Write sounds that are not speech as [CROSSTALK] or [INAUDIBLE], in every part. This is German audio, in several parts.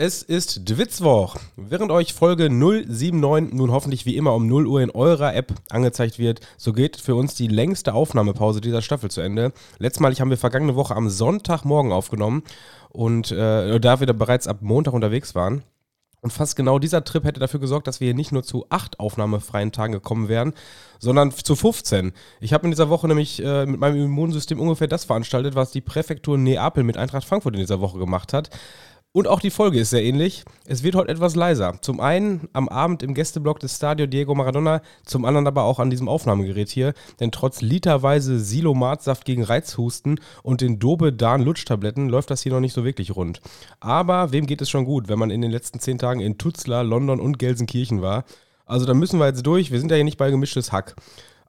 Es ist Dwitzwoch. Während euch Folge 079 nun hoffentlich wie immer um 0 Uhr in eurer App angezeigt wird, so geht für uns die längste Aufnahmepause dieser Staffel zu Ende. Letztmalig haben wir vergangene Woche am Sonntagmorgen aufgenommen und äh, da wir da bereits ab Montag unterwegs waren. Und fast genau dieser Trip hätte dafür gesorgt, dass wir hier nicht nur zu acht aufnahmefreien Tagen gekommen wären, sondern zu 15. Ich habe in dieser Woche nämlich äh, mit meinem Immunsystem ungefähr das veranstaltet, was die Präfektur Neapel mit Eintracht Frankfurt in dieser Woche gemacht hat. Und auch die Folge ist sehr ähnlich. Es wird heute etwas leiser. Zum einen am Abend im Gästeblock des Stadio Diego Maradona, zum anderen aber auch an diesem Aufnahmegerät hier. Denn trotz literweise Silomatsaft gegen Reizhusten und den Dobe Dan Lutschtabletten läuft das hier noch nicht so wirklich rund. Aber wem geht es schon gut, wenn man in den letzten zehn Tagen in Tutzlar, London und Gelsenkirchen war? Also da müssen wir jetzt durch. Wir sind ja hier nicht bei gemischtes Hack.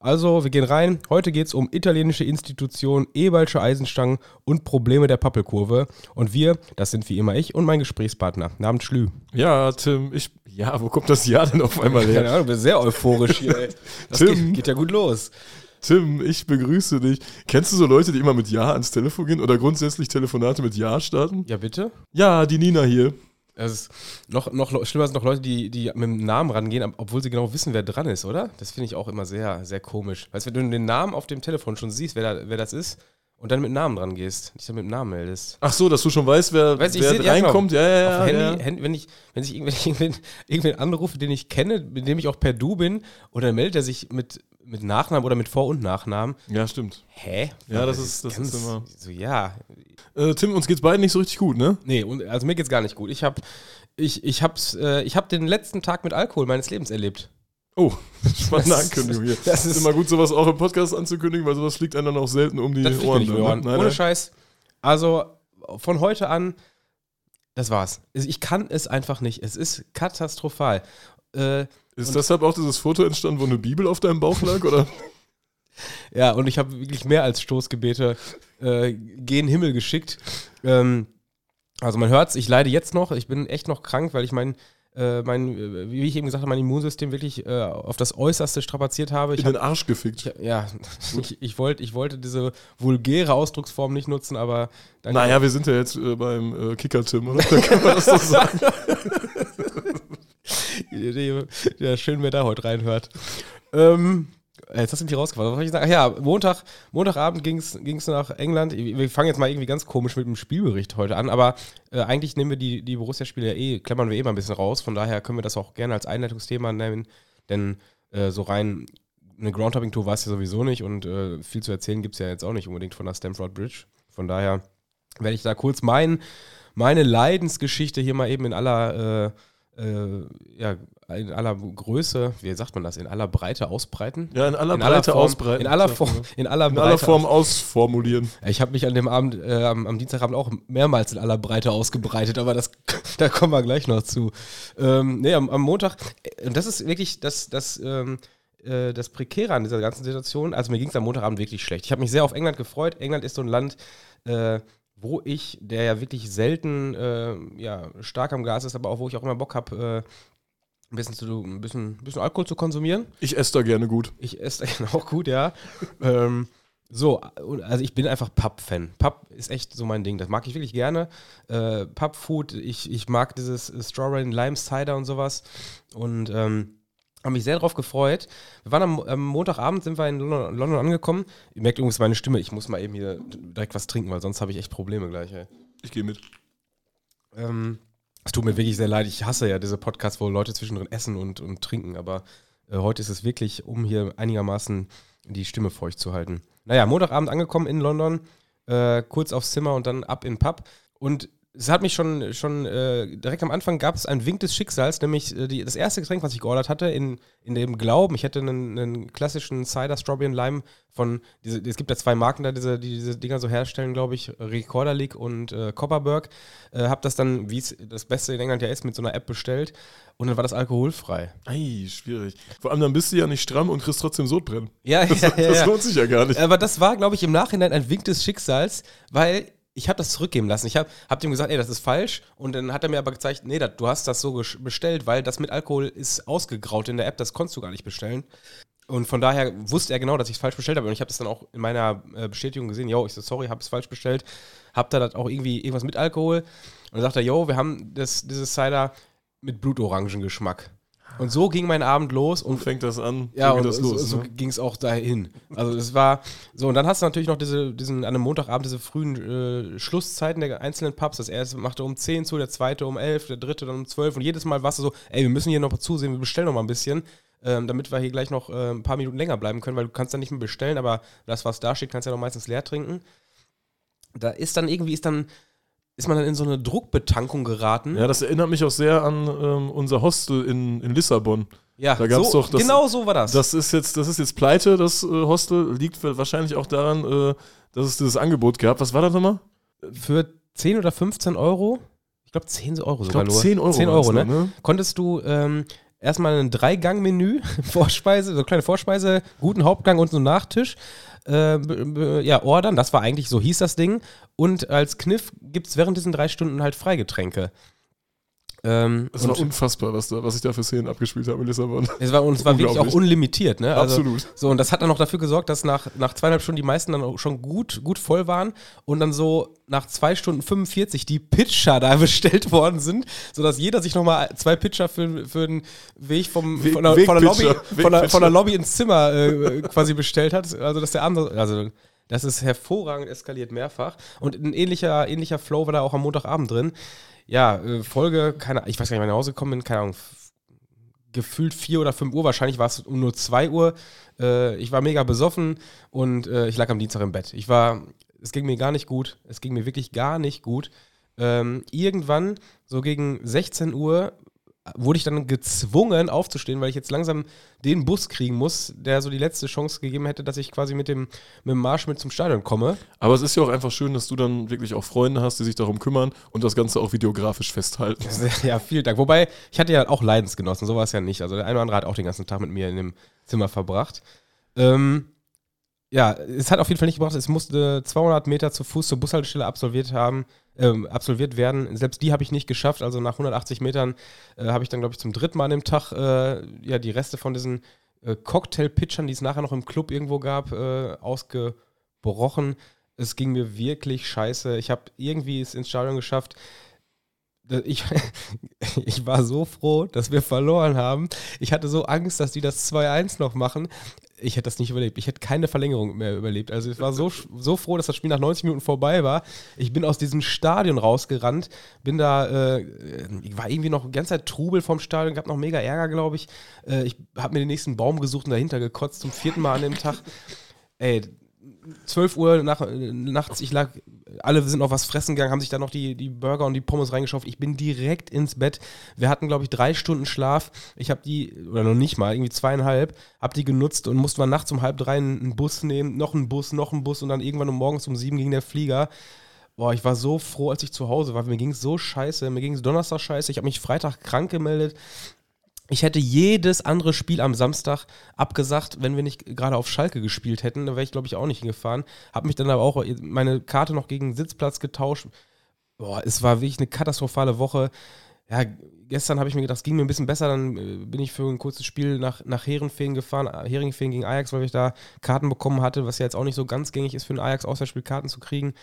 Also, wir gehen rein. Heute geht es um italienische Institutionen, Ebalsche Eisenstangen und Probleme der Pappelkurve. Und wir, das sind wie immer ich und mein Gesprächspartner. Namens Schlü. Ja, Tim, ich. Ja, wo kommt das Jahr denn auf einmal her? Keine Ahnung, du bist sehr euphorisch hier, ey. [LAUGHS] Das Tim. Geht, geht ja gut los. Tim, ich begrüße dich. Kennst du so Leute, die immer mit Ja ans Telefon gehen oder grundsätzlich Telefonate mit Ja starten? Ja, bitte? Ja, die Nina hier. Es ist noch, noch schlimmer sind noch Leute, die, die mit dem Namen rangehen, obwohl sie genau wissen, wer dran ist, oder? Das finde ich auch immer sehr, sehr komisch. Weißt du, wenn du den Namen auf dem Telefon schon siehst, wer, da, wer das ist, und dann mit Namen dran gehst, dich dann mit dem Namen meldest. Ach so, dass du schon weißt, wer, Weißt wer seh- reinkommt. Ja, ja, ja. Auf ja. Handy, Handy, wenn ich, wenn ich [LAUGHS] irgendwen, irgendwen, anrufe, den ich kenne, mit dem ich auch per Du bin, und dann meldet er sich mit, mit Nachnamen oder mit Vor- und Nachnamen. ja, stimmt. Hä? Ja, das ist- das ganz- ist immer- So, ja. Äh, Tim, uns geht's beiden nicht so richtig gut, ne? Nee, und, also mir geht's gar nicht gut. Ich hab, ich, ich hab's, äh, ich hab den letzten Tag mit Alkohol meines Lebens erlebt. Oh, [LAUGHS] spannende Das Ankündigung hier. das ist immer gut, sowas auch im Podcast anzukündigen, weil sowas fliegt einem dann auch selten um die Das Ohren. nicht um die dann, Ohren. ne? Nein, Ohne nein. Scheiß. Also von heute an, das war's. Ich kann es einfach nicht. Es ist katastrophal. Äh, Ist deshalb auch dieses Foto entstanden, wo eine Bibel auf deinem Bauch lag? Oder? [LAUGHS] ja, und ich habe wirklich mehr als Stoßgebete äh, gen Himmel geschickt. Ähm, also man hört's, ich leide jetzt noch. Ich bin echt noch krank, weil ich mein, äh, mein äh, wie ich eben gesagt habe, mein Immunsystem wirklich äh, auf das Äußerste strapaziert habe. Ich In hab, den Arsch gefickt. ich, ja, [LAUGHS] ich, ich, wollt, ich wollte diese vulgäre Ausdrucksform nicht nutzen, aber. Naja, wir sind ja jetzt äh, beim äh, Kicker-Tim, oder? Da kann man das doch sagen. [LAUGHS] Ja, schön, wer da heute reinhört. Ähm, jetzt hast du mich rausgefahren. Was soll ich sagen? Ach ja, Montag, Montagabend ging es nach England. Wir fangen jetzt mal irgendwie ganz komisch mit dem Spielbericht heute an, aber äh, eigentlich nehmen wir die, die Borussia-Spiele ja eh, klammern wir eh mal ein bisschen raus. Von daher können wir das auch gerne als Einleitungsthema nehmen, denn äh, so rein eine Groundhopping-Tour war es ja sowieso nicht und äh, viel zu erzählen gibt es ja jetzt auch nicht unbedingt von der Stamford Bridge. Von daher werde ich da kurz mein, meine Leidensgeschichte hier mal eben in aller, äh, ja, in aller Größe, wie sagt man das, in aller Breite ausbreiten. Ja, in aller in Breite Form, ausbreiten. In aller Form, in aller In Breite. aller Form ausformulieren. Ich habe mich an dem Abend, äh, am, am Dienstagabend auch mehrmals in aller Breite ausgebreitet, aber das, [LAUGHS] da kommen wir gleich noch zu. Ähm, nee, am, am Montag, äh, und das ist wirklich das, das, ähm, äh, das Prekäre an dieser ganzen Situation. Also mir ging es am Montagabend wirklich schlecht. Ich habe mich sehr auf England gefreut. England ist so ein Land, äh, wo ich, der ja wirklich selten äh, ja, stark am Gas ist, aber auch wo ich auch immer Bock habe, äh, ein bisschen, zu, ein, bisschen, ein bisschen Alkohol zu konsumieren. Ich esse da gerne gut. Ich esse [LAUGHS] auch gut, ja. ähm, so, also ich bin einfach Pub-Fan. Pub ist echt so mein Ding. Das mag ich wirklich gerne. Äh, Pub-Food, ich, ich mag dieses Strawberry Lime Cider und sowas. Und ähm, habe mich sehr darauf gefreut. Wir waren am, am Montagabend, sind wir in London, London angekommen. Ihr merkt übrigens meine Stimme. Ich muss mal eben hier direkt was trinken, weil sonst habe ich echt Probleme gleich. Ey. Ich gehe mit. Ähm, es tut mir wirklich sehr leid. Ich hasse ja diese Podcasts, wo Leute zwischendrin essen und, und trinken. Aber äh, heute ist es wirklich, um hier einigermaßen die Stimme feucht zu halten. Naja, Montagabend angekommen in London, äh, kurz aufs Zimmer und dann ab in den Pub. Und es hat mich schon, schon äh, direkt am Anfang gab es einen Wink des Schicksals, nämlich äh, die, das erste Getränk, was ich geordert hatte, in, in dem Glauben, ich hätte einen, einen klassischen Cider Strawberry and Lime von, diese, es gibt ja zwei Marken da, diese, die diese Dinger so herstellen, glaube ich, Recorder League und äh, Copperberg. Äh, hab das dann, wie es das Beste in England ja ist, mit so einer App bestellt und dann war das alkoholfrei. Ei, schwierig. Vor allem dann bist du ja nicht stramm und kriegst trotzdem Sodbrennen. Ja, Das, ja, [LAUGHS] ja, das lohnt sich ja gar nicht. Aber das war, glaube ich, im Nachhinein ein Wink des Schicksals, weil ich habe das zurückgeben lassen. Ich habe hab dem gesagt, ey, das ist falsch. Und dann hat er mir aber gezeigt, nee, das, du hast das so bestellt, weil das mit Alkohol ist ausgegraut in der App, das konntest du gar nicht bestellen. Und von daher wusste er genau, dass ich es falsch bestellt habe. Und ich habe das dann auch in meiner äh, Bestätigung gesehen. Yo, ich so, sorry, habe es falsch bestellt. Hab da das auch irgendwie irgendwas mit Alkohol. Und dann sagt er, yo, wir haben das, dieses Cider mit Blutorangengeschmack. Und so ging mein Abend los Und und fängt das an? ja, so und das so, los. so ne? ging es auch dahin. Also es war so, und dann hast du natürlich noch diese, diesen, an einem Montagabend diese frühen äh, Schlusszeiten der einzelnen Pubs. Das erste machte um 10 zu, der zweite um 11, der dritte dann um 12 und jedes Mal warst du so, ey, wir müssen hier noch mal zusehen, wir bestellen noch mal ein bisschen, ähm, damit wir hier gleich noch äh, ein paar Minuten länger bleiben können, weil du kannst dann nicht mehr bestellen, aber das, was da steht, kannst du ja noch meistens leer trinken. Da ist dann irgendwie, ist dann, ist man dann in so eine Druckbetankung geraten. Ja, das erinnert mich auch sehr an ähm, unser Hostel in, in Lissabon. Ja, Da gab's so, doch das- genau so war das. Das ist jetzt, das ist jetzt pleite, das äh, Hostel. Liegt wahrscheinlich auch daran, äh, dass es dieses Angebot gab. Was war das nochmal? Für 10 oder 15 Euro, ich glaube 10 Euro Ich sogar glaube nur. 10 Euro. 10 waren's Euro, ne? ne? konntest du ähm, erstmal ein Drei-Gang-Menü, [LAUGHS] Vorspeise, so eine kleine Vorspeise, guten Hauptgang und so einen Nachtisch. Äh, ja, ordern, das war eigentlich, so hieß das Ding. Und als Kniff gibt es während diesen drei Stunden halt Freigetränke. Ähm, Das und war unfassbar, was, da, was ich da für Szenen abgespielt habe in Lissabon. es war, und es war wirklich auch unlimitiert, ne? Also, Absolut. So, und das hat dann noch dafür gesorgt, dass nach, nach zweieinhalb Stunden die meisten dann auch schon gut, gut voll waren und dann so nach zwei Stunden 45 die Pitcher da [LAUGHS] bestellt worden sind, sodass jeder sich nochmal zwei Pitcher für, für den Weg vom, Weg- von, der, von, der Lobby, von, der, von der. Lobby ins Zimmer äh, quasi bestellt hat. Also, dass der andere, also das ist hervorragend eskaliert mehrfach. Und ein ähnlicher, ähnlicher Flow war da auch am Montagabend drin. Ja, äh, Folge, keine ich weiß gar nicht, wann ich nach Hause gekommen bin, keine Ahnung, gefühlt 4 oder 5 Uhr, wahrscheinlich war es um nur 2 Uhr. Äh, ich war mega besoffen und äh, ich lag am Dienstag im Bett. Ich war, es ging mir gar nicht gut, es ging mir wirklich gar nicht gut. Ähm, irgendwann, so gegen 16 Uhr, wurde ich dann gezwungen aufzustehen, weil ich jetzt langsam den Bus kriegen muss, der so die letzte Chance gegeben hätte, dass ich quasi mit dem, mit dem Marsch mit zum Stadion komme. Aber es ist ja auch einfach schön, dass du dann wirklich auch Freunde hast, die sich darum kümmern und das Ganze auch videografisch festhalten. [LAUGHS] Ja, vielen Dank. Wobei, ich hatte ja auch Leidensgenossen, so war es ja nicht. Also der eine oder andere hat auch den ganzen Tag mit mir in dem Zimmer verbracht. Ähm, ja, es hat auf jeden Fall nicht gebracht. Es musste 200 Meter zu Fuß zur Bushaltestelle absolviert haben, ähm, absolviert werden. Selbst die habe ich nicht geschafft. Also nach 180 Metern äh, habe ich dann, glaube ich, zum dritten Mal an dem Tag äh, ja die Reste von diesen äh, Cocktail-Pitchern, die es nachher noch im Club irgendwo gab, äh, ausgebrochen. Es ging mir wirklich scheiße. Ich habe irgendwie es ins Stadion geschafft. Ich, [LAUGHS] ich war so froh, dass wir verloren haben. Ich hatte so Angst, dass die das 2-1 noch machen. Ich hätte das nicht überlebt. Ich hätte keine Verlängerung mehr überlebt. Also ich war so, so froh, dass das Spiel nach 90 Minuten vorbei war. Ich bin aus diesem Stadion rausgerannt, bin da, äh, war irgendwie noch die ganze Zeit Trubel vom Stadion, gab noch mega Ärger, glaube ich. Äh, ich habe mir den nächsten Baum gesucht und dahinter gekotzt zum vierten Mal an dem Tag. Ey, 12 Uhr nach, nachts, ich lag, alle sind noch was fressen gegangen, haben sich dann noch die, die Burger und die Pommes reingeschaufelt. Ich bin direkt ins Bett. Wir hatten, glaube ich, drei Stunden Schlaf. Ich habe die, oder noch nicht mal, irgendwie zweieinhalb, habe die genutzt und musste mal nachts um halb drei einen Bus nehmen, noch einen Bus, noch einen Bus und dann irgendwann um morgens um sieben ging der Flieger. Boah, ich war so froh, als ich zu Hause war. Mir ging es so scheiße. Mir ging es Donnerstag scheiße. Ich habe mich Freitag krank gemeldet. Ich hätte jedes andere Spiel am Samstag abgesagt, wenn wir nicht gerade auf Schalke gespielt hätten. Da wäre ich, glaube ich, auch nicht hingefahren. Habe mich dann aber auch meine Karte noch gegen Sitzplatz getauscht. Boah, es war wirklich eine katastrophale Woche. Ja, gestern habe ich mir gedacht, es ging mir ein bisschen besser. Dann äh, bin ich für ein kurzes Spiel nach, nach Herenfeen gefahren. äh, Herenfeen gegen Ajax, weil ich da Karten bekommen hatte, was ja jetzt auch nicht so ganz gängig ist, für ein Ajax-Auswärtsspiel Karten zu kriegen.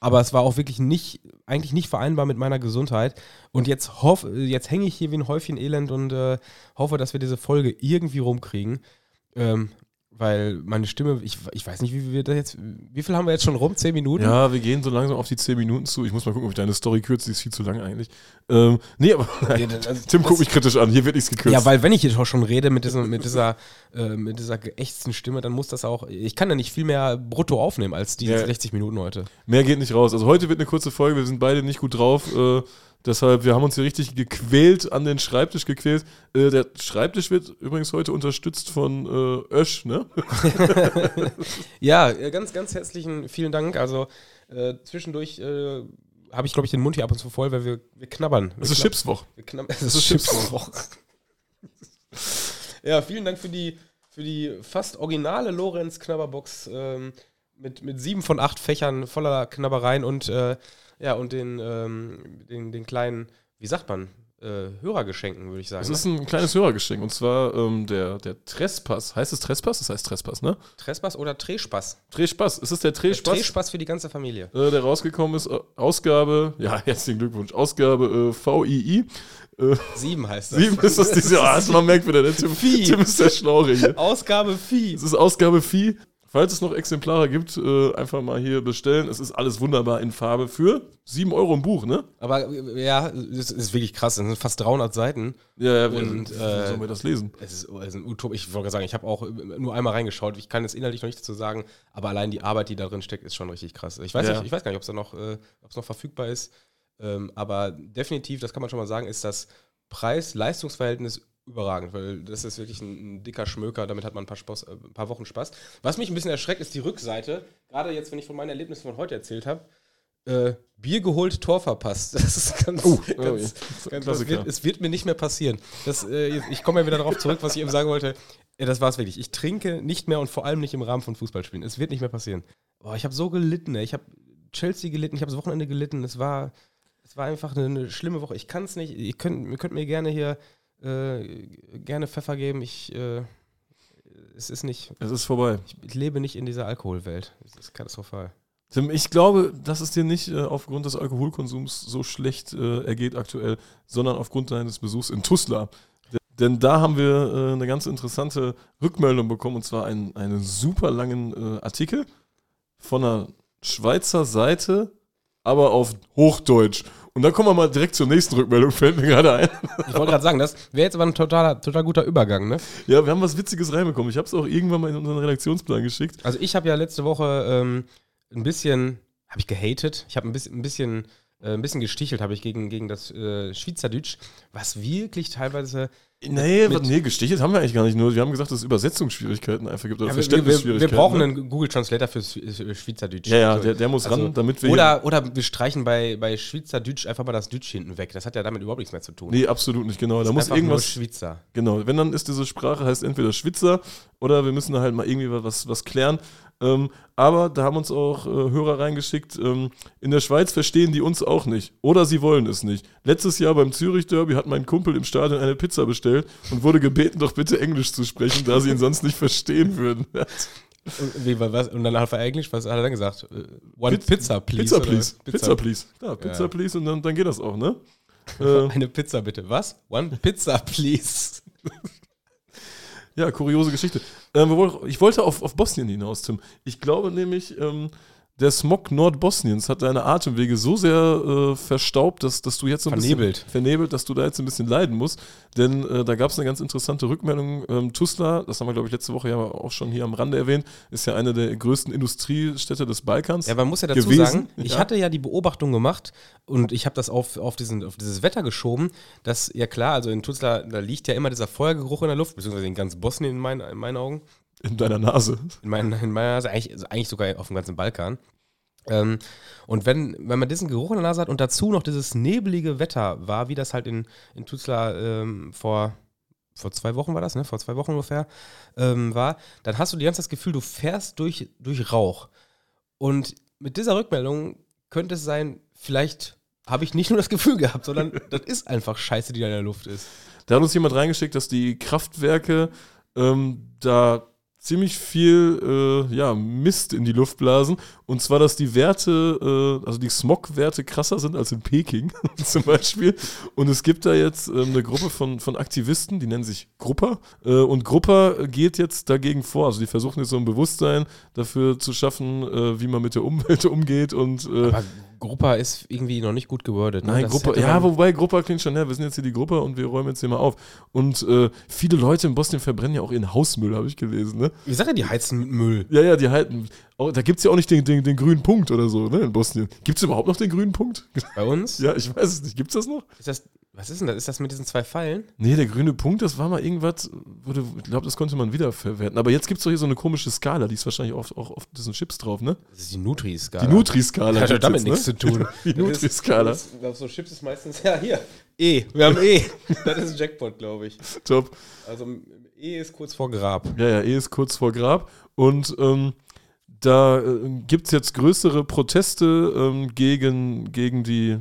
Aber es war auch wirklich nicht, eigentlich nicht vereinbar mit meiner Gesundheit. Und jetzt, hoff, jetzt hänge ich hier wie ein Häufchen Elend und äh, hoffe, dass wir diese Folge irgendwie rumkriegen. Ähm, weil meine Stimme, ich, ich weiß nicht, wie wir das jetzt, wie viel haben wir jetzt schon rum? Zehn Minuten? Ja, wir gehen so langsam auf die 10 Minuten zu. Ich muss mal gucken, ob ich deine Story kürze. Die ist viel zu lang eigentlich. Ähm, nee, aber [LAUGHS] Ja, das- also Tim guckt mich kritisch an. Hier wird nichts gekürzt. Ja, weil wenn ich jetzt auch schon rede mit, diesem, mit, dieser, äh, mit dieser geächzten Stimme, dann muss das auch, ich kann ja nicht viel mehr brutto aufnehmen als die Ja. 60 Minuten heute. Mehr geht nicht raus. Also heute wird eine kurze Folge. Wir sind beide nicht gut drauf. Äh, deshalb, wir haben uns hier richtig gequält, an den Schreibtisch gequält. Äh, der Schreibtisch wird übrigens heute unterstützt von äh, Ösch, ne? [LAUGHS] Ja, äh, ganz, ganz herzlichen vielen Dank. Also äh, zwischendurch äh, habe ich, glaube ich, den Mund hier ab und zu voll, weil wir, wir knabbern. Das ist. Chipswoch. [LAUGHS] Es ist ist Chips. Chipswoche. ja, vielen Dank für die, für die fast originale Lorenz Knabberbox ähm, mit, mit sieben von acht Fächern voller Knabbereien und, äh, ja, und den, ähm, den, den kleinen, wie sagt man, äh, Hörergeschenken, würde ich sagen. Es ist ein kleines Hörergeschenk und zwar ähm, der, der Trespass. Heißt es Trespass? Das heißt Trespass, ne? Trespass oder Trespass? Trespass. Es ist der Der Trespass, Trespass für die ganze Familie. äh, der rausgekommen ist. Äh, Ausgabe, ja, [LAUGHS] herzlichen Glückwunsch. Ausgabe äh, VII. Äh, Sieben heißt das. sieben ist das diese. Ah, man merkt wieder, der Tim, Vieh. Tim ist der Schlaure hier. Ausgabe Vieh. Es ist Ausgabe Vieh. Falls es noch Exemplare gibt, äh, einfach mal hier bestellen. Es ist alles wunderbar in Farbe für 7 Euro im Buch, ne? Aber ja, es ist wirklich krass. Es sind fast 300 Seiten. Ja, ja, Und, wie äh, sollen wir das lesen? Es ist, es ist ein Utop. Ich wollte gerade sagen, ich habe auch nur einmal reingeschaut. Ich kann jetzt inhaltlich noch nicht dazu sagen, aber allein die Arbeit, die da drin steckt, ist schon richtig krass. Ich weiß, Ja. nicht, ich weiß gar nicht, ob es noch, äh, noch verfügbar ist. Ähm, aber definitiv, das kann man schon mal sagen, ist das Preis-Leistungsverhältnis überragend, weil das ist wirklich ein, ein dicker Schmöker. Damit hat man ein paar, Spaß, äh, ein paar Wochen Spaß. Was mich ein bisschen erschreckt, ist die Rückseite. Gerade jetzt, wenn ich von meinen Erlebnissen von heute erzählt habe. Äh, Bier geholt, Tor verpasst. [LAUGHS] Das ist ganz, Oh, ganz, oh, ganz das wird, es wird mir nicht mehr passieren. Das, äh, ich komme ja wieder darauf zurück, was ich eben sagen wollte. Ja, das war es wirklich. Ich trinke nicht mehr und vor allem nicht im Rahmen von Fußballspielen. Es wird nicht mehr passieren. Boah, ich habe so gelitten. Ey. Ich habe Chelsea gelitten, ich habe das Wochenende gelitten. Es war, es war einfach eine, eine schlimme Woche. Ich kann es nicht. Ihr könnt, ihr könnt mir gerne hier äh, gerne Pfeffer geben. Ich, äh, es ist nicht. Es ist vorbei. Ich lebe nicht in dieser Alkoholwelt. Es ist katastrophal. Tim, ich glaube, dass es dir nicht äh, aufgrund des Alkoholkonsums so schlecht äh, ergeht aktuell, sondern aufgrund deines Besuchs in Tuzla. D- Denn da haben wir äh, eine ganz interessante Rückmeldung bekommen, und zwar einen, einen super langen Artikel von einer Schweizer Seite, aber auf Hochdeutsch. Und dann kommen wir mal direkt zur nächsten Rückmeldung, fällt mir gerade ein. Ich wollte gerade sagen, das wäre jetzt aber ein totaler, total guter Übergang, ne? Ja, wir haben was Witziges reinbekommen. Ich habe es auch irgendwann mal in unseren Redaktionsplan geschickt. Also ich habe ja letzte Woche ähm, ein bisschen, habe ich gehatet, ich habe ein bisschen, ein bisschen, äh, ein bisschen gestichelt, habe ich gegen, gegen das äh, Schweizerdeutsch, was wirklich teilweise Nee, Mit- nee, gestichelt haben wir eigentlich gar nicht nur. Wir haben gesagt, dass es Übersetzungsschwierigkeiten einfach gibt oder Ja, wir, wir, Verständnisschwierigkeiten. wir brauchen ne? einen Google Translator für Schwe- Schweizerdeutsch. Ja, ja, Also, der, der muss also, ran, damit wir. oder, oder wir streichen bei, bei Schweizerdeutsch einfach mal das Deutsch hinten weg. Das hat ja damit überhaupt nichts mehr zu tun. Nee, absolut nicht, genau. Da Das ist muss irgendwas. Nur Schweizer. Genau, wenn dann ist diese Sprache heißt entweder Schwitzer oder wir müssen da halt mal irgendwie was, was klären. Ähm, aber da haben uns auch äh, Hörer reingeschickt, ähm, in der Schweiz verstehen die uns auch nicht. Oder sie wollen es nicht. Letztes Jahr beim Zürich-Derby hat mein Kumpel im Stadion eine Pizza bestellt und wurde gebeten, doch bitte Englisch zu sprechen, da sie ihn sonst nicht verstehen würden. [LAUGHS] Und, wie, was, und dann hat er Englisch, was hat er dann gesagt? Äh, One Piz- Pizza, please. Pizza, please. Pizza, please. Ja, Pizza, Ja. please und dann, dann geht das auch, ne? [LAUGHS] äh, Eine Pizza bitte. Was? One Pizza, please. [LAUGHS] Ja, kuriose Geschichte. Ähm, ich wollte auf, auf Bosnien hinaus, Tim. Ich glaube nämlich, ähm, der Smog Nordbosniens hat deine Atemwege so sehr äh, verstaubt, dass, dass du jetzt so ein Vernebelt. bisschen vernebelt, dass du da jetzt ein bisschen leiden musst. Denn äh, da gab es eine ganz interessante Rückmeldung. Ähm, Tuzla, das haben wir, glaube ich, letzte Woche ja auch schon hier am Rande erwähnt, ist ja eine der größten Industriestädte des Balkans. Ja, man muss ja dazu gewesen. sagen, ich Ja. hatte ja die Beobachtung gemacht und ich habe das auf, auf, diesen, auf dieses Wetter geschoben, dass, ja klar, also in Tuzla, da liegt ja immer dieser Feuergeruch in der Luft, beziehungsweise in ganz Bosnien in meinen, in meinen Augen, in deiner Nase. in, meinen, in meiner Nase, eigentlich, also eigentlich sogar auf dem ganzen Balkan. Ähm, und wenn, wenn man diesen Geruch in der Nase hat und dazu noch dieses nebelige Wetter war, wie das halt in, in Tuzla ähm, vor, vor zwei Wochen war das, ne? Vor zwei Wochen ungefähr ähm, war, dann hast du die ganze Zeit das Gefühl, du fährst durch, durch Rauch. Und mit dieser Rückmeldung könnte es sein, vielleicht habe ich nicht nur das Gefühl gehabt, sondern [LAUGHS] das ist einfach Scheiße, die da in der Luft ist. Da hat uns jemand reingeschickt, dass die Kraftwerke ähm, da ziemlich viel äh, ja, Mist in die Luft blasen. Und zwar, dass die Werte, äh, also die Smog-Werte krasser sind als in Peking [LAUGHS] zum Beispiel. Und es gibt da jetzt ähm, eine Gruppe von, von Aktivisten, die nennen sich Grupper. Äh, und Grupper geht jetzt dagegen vor. Also die versuchen jetzt so ein Bewusstsein dafür zu schaffen, äh, wie man mit der Umwelt [LAUGHS] umgeht. Und äh, Aber Gruppa ist irgendwie noch nicht gut gewordet. Ne? Nein, Das Gruppe, hätte ja, wobei Gruppe klingt schon, ja, wir sind jetzt hier die Gruppe und wir räumen jetzt hier mal auf. Und äh, viele Leute in Bosnien verbrennen ja auch ihren Hausmüll, habe ich gelesen, ne? Wie sagt er, die heizen mit Müll? Ja, ja, die halten, oh, da gibt es ja auch nicht den, den, den grünen Punkt oder so, ne, in Bosnien. Gibt es überhaupt noch den grünen Punkt? Bei uns? [LAUGHS] ja, ich weiß es nicht. Gibt es das noch? Ist das, was ist denn das? Ist das mit diesen zwei Pfeilen? Nee, der grüne Punkt, das war mal irgendwas, wurde, ich glaube, das konnte man wiederverwerten. Aber jetzt gibt es doch hier so eine komische Skala, die ist wahrscheinlich auch, auch auf diesen Chips drauf, ne? Das ist die Nutri-Skala. Die Nutri-Skala. Hat ja damit jetzt, nichts zu tun. [LAUGHS] Die Nutri-Skala. Ich glaube, so Chips ist meistens, ja, hier, E. Wir haben E. [LAUGHS] das ist Jackpot, glaube ich. Top. Also E ist kurz vor Grab. Ja, ja, eh ist kurz vor Grab. Und ähm, da äh, gibt es jetzt größere Proteste ähm, gegen, gegen die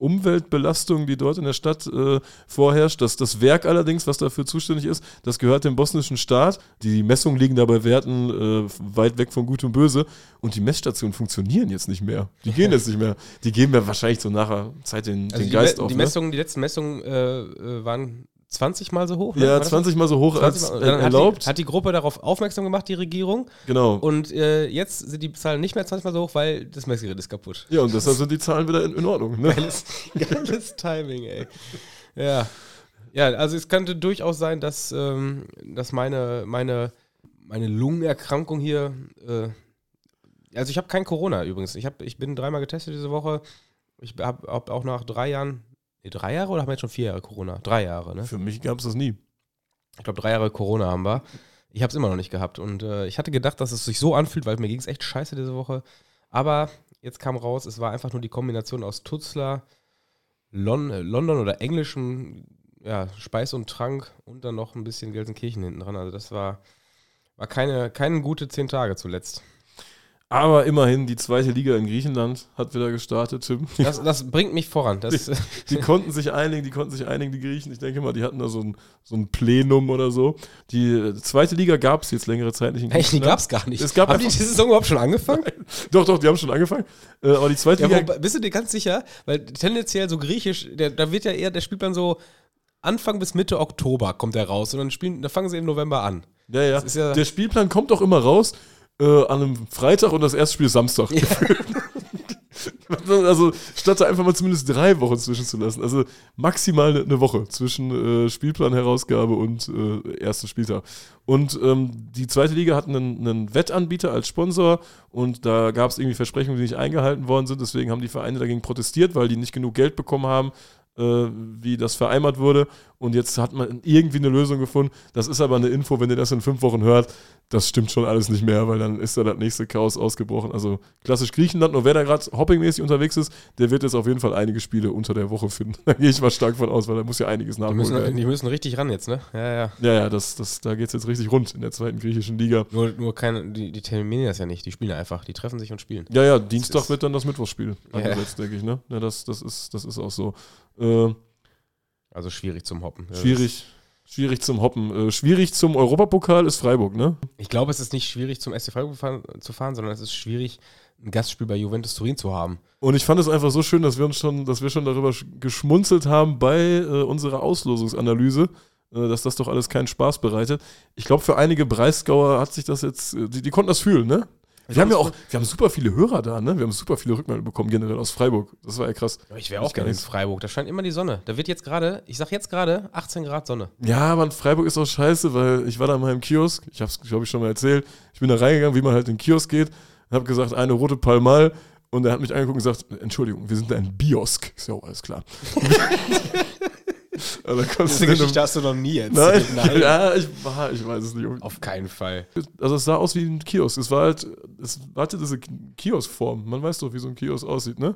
Umweltbelastung, die dort in der Stadt äh, vorherrscht. Das, das Werk allerdings, was dafür zuständig ist, das gehört dem bosnischen Staat. Die Messungen liegen da bei Werten äh, weit weg von Gut und Böse. Und die Messstationen funktionieren jetzt nicht mehr. Die gehen [LAUGHS] jetzt nicht mehr. Die geben ja wahrscheinlich so nachher Zeit den, Also den Geist Me- auf. die ne? Messungen, die letzten Messungen äh, äh, waren 20 Mal so hoch. ne? Ja, das 20 Mal so hoch 20 als Mal? dann hat erlaubt. Die, hat die Gruppe darauf aufmerksam gemacht, die Regierung. genau. Und äh, jetzt sind die Zahlen nicht mehr 20 Mal so hoch, weil das Messgerät ist kaputt. ja, und deshalb sind die Zahlen wieder in, in Ordnung. Ne? Geiles, [LAUGHS] geiles Timing, ey. Ja. Ja, also es könnte durchaus sein, dass, ähm, dass meine, meine, meine Lungenerkrankung hier. Äh, also ich habe kein Corona übrigens. Ich, hab, ich bin dreimal getestet diese Woche. Ich habe hab auch nach drei Jahren. Nee, drei Jahre oder haben wir jetzt schon vier Jahre Corona? Drei Jahre, ne? Für mich gab es das nie. Ich glaube, drei Jahre Corona haben wir. Ich habe es immer noch nicht gehabt. Und äh, ich hatte gedacht, dass es sich so anfühlt, weil mir ging es echt scheiße diese Woche. Aber jetzt kam raus, es war einfach nur die Kombination aus Tutzler, Lon äh, London oder englischem ja, Speis und Trank und dann noch ein bisschen Gelsenkirchen hinten dran. Also das war, war keine, keine gute zehn Tage zuletzt. Aber immerhin, die zweite Liga in Griechenland hat wieder gestartet, Tim. [LAUGHS] Das, das bringt mich voran. Das, Die konnten sich einigen, die konnten sich einigen, die Griechen. Ich denke mal, die hatten da so ein, so ein Plenum oder so. Die äh, zweite Liga gab es jetzt längere Zeit nicht in Echt, die Griechenland. gab es gar nicht. Es gab Haben die diese Saison überhaupt schon angefangen? [LAUGHS] Doch, doch, die haben schon angefangen. Äh, aber die zweite Ja, Liga. wobei, bist du dir ganz sicher? Weil tendenziell so griechisch, der, da wird ja eher, der spielt dann so Anfang bis Mitte Oktober kommt er raus und dann spielen, da fangen sie im November an. ja, ja. ja- Der Spielplan kommt doch immer raus äh, an einem Freitag und das erste Spiel Samstag. [LAUGHS] also statt da einfach mal zumindest drei Wochen zwischenzulassen. Also maximal eine, Woche zwischen äh, Spielplanherausgabe und äh, ersten Spieltag. Und ähm, die zweite Liga hat einen, einen Wettanbieter als Sponsor und da gab es irgendwie Versprechungen, die nicht eingehalten worden sind. Deswegen haben die Vereine dagegen protestiert, weil die nicht genug Geld bekommen haben, wie das vereinbart wurde. Und jetzt hat man irgendwie eine Lösung gefunden. Das ist aber eine Info, wenn ihr das in fünf Wochen hört, das stimmt schon alles nicht mehr, weil dann ist da das nächste Chaos ausgebrochen. Also klassisch Griechenland, nur wer da gerade hoppingmäßig unterwegs ist, der wird jetzt auf jeden Fall einige Spiele unter der Woche finden. [LAUGHS] Da gehe ich mal stark von aus, weil da muss ja einiges Die nachholen. müssen, werden. die müssen richtig ran jetzt, ne? Ja, ja. Ja, ja, das, das, da geht es jetzt richtig rund in der zweiten griechischen Liga. Nur, nur keine, die, die terminieren das ja nicht, die spielen einfach, die treffen sich und spielen. Ja, ja, Dienstag ist- wird dann das Mittwochsspiel Ja. angesetzt, denke ich. Ne? Ja, das, das, ist, das ist auch so. Äh, Also schwierig zum Hoppen. Schwierig, schwierig zum Hoppen. Äh, schwierig zum Europapokal ist Freiburg, ne? Ich glaube, es ist nicht schwierig zum SC Freiburg fahren, zu fahren, sondern es ist schwierig, ein Gastspiel bei Juventus Turin zu haben. Und ich fand es einfach so schön, dass wir uns schon, dass wir schon darüber sch- geschmunzelt haben bei äh, unserer Auslosungsanalyse, äh, dass das doch alles keinen Spaß bereitet. Ich glaube, für einige Breisgauer hat sich das jetzt, äh, die, die konnten das fühlen, ne? Wir haben ja auch, wir haben super viele Hörer da, ne? Wir haben super viele Rückmeldungen bekommen, generell aus Freiburg. Das war ja krass. Aber ich wäre auch gerne in Freiburg, da scheint immer die Sonne. Da wird jetzt gerade, ich sag jetzt gerade, 18 Grad Sonne. Ja, Mann, Freiburg ist auch scheiße, weil ich war da mal im Kiosk, ich hab's, glaube ich, schon mal erzählt. Ich bin da reingegangen, wie man halt in den Kiosk geht, hab gesagt, eine rote Palmal und er hat mich angeguckt und gesagt, Entschuldigung, wir sind da ein Biosk. Ist ja auch alles klar. [LAUGHS] [LAUGHS] [LAUGHS] also, in einem, hast du noch nie nein, [LAUGHS] ja, ich, war, ich weiß es nicht. Auf keinen Fall. Also es sah aus wie ein Kiosk. Es war halt, es hatte diese Kioskform. Man weiß doch, wie so ein Kiosk aussieht, ne?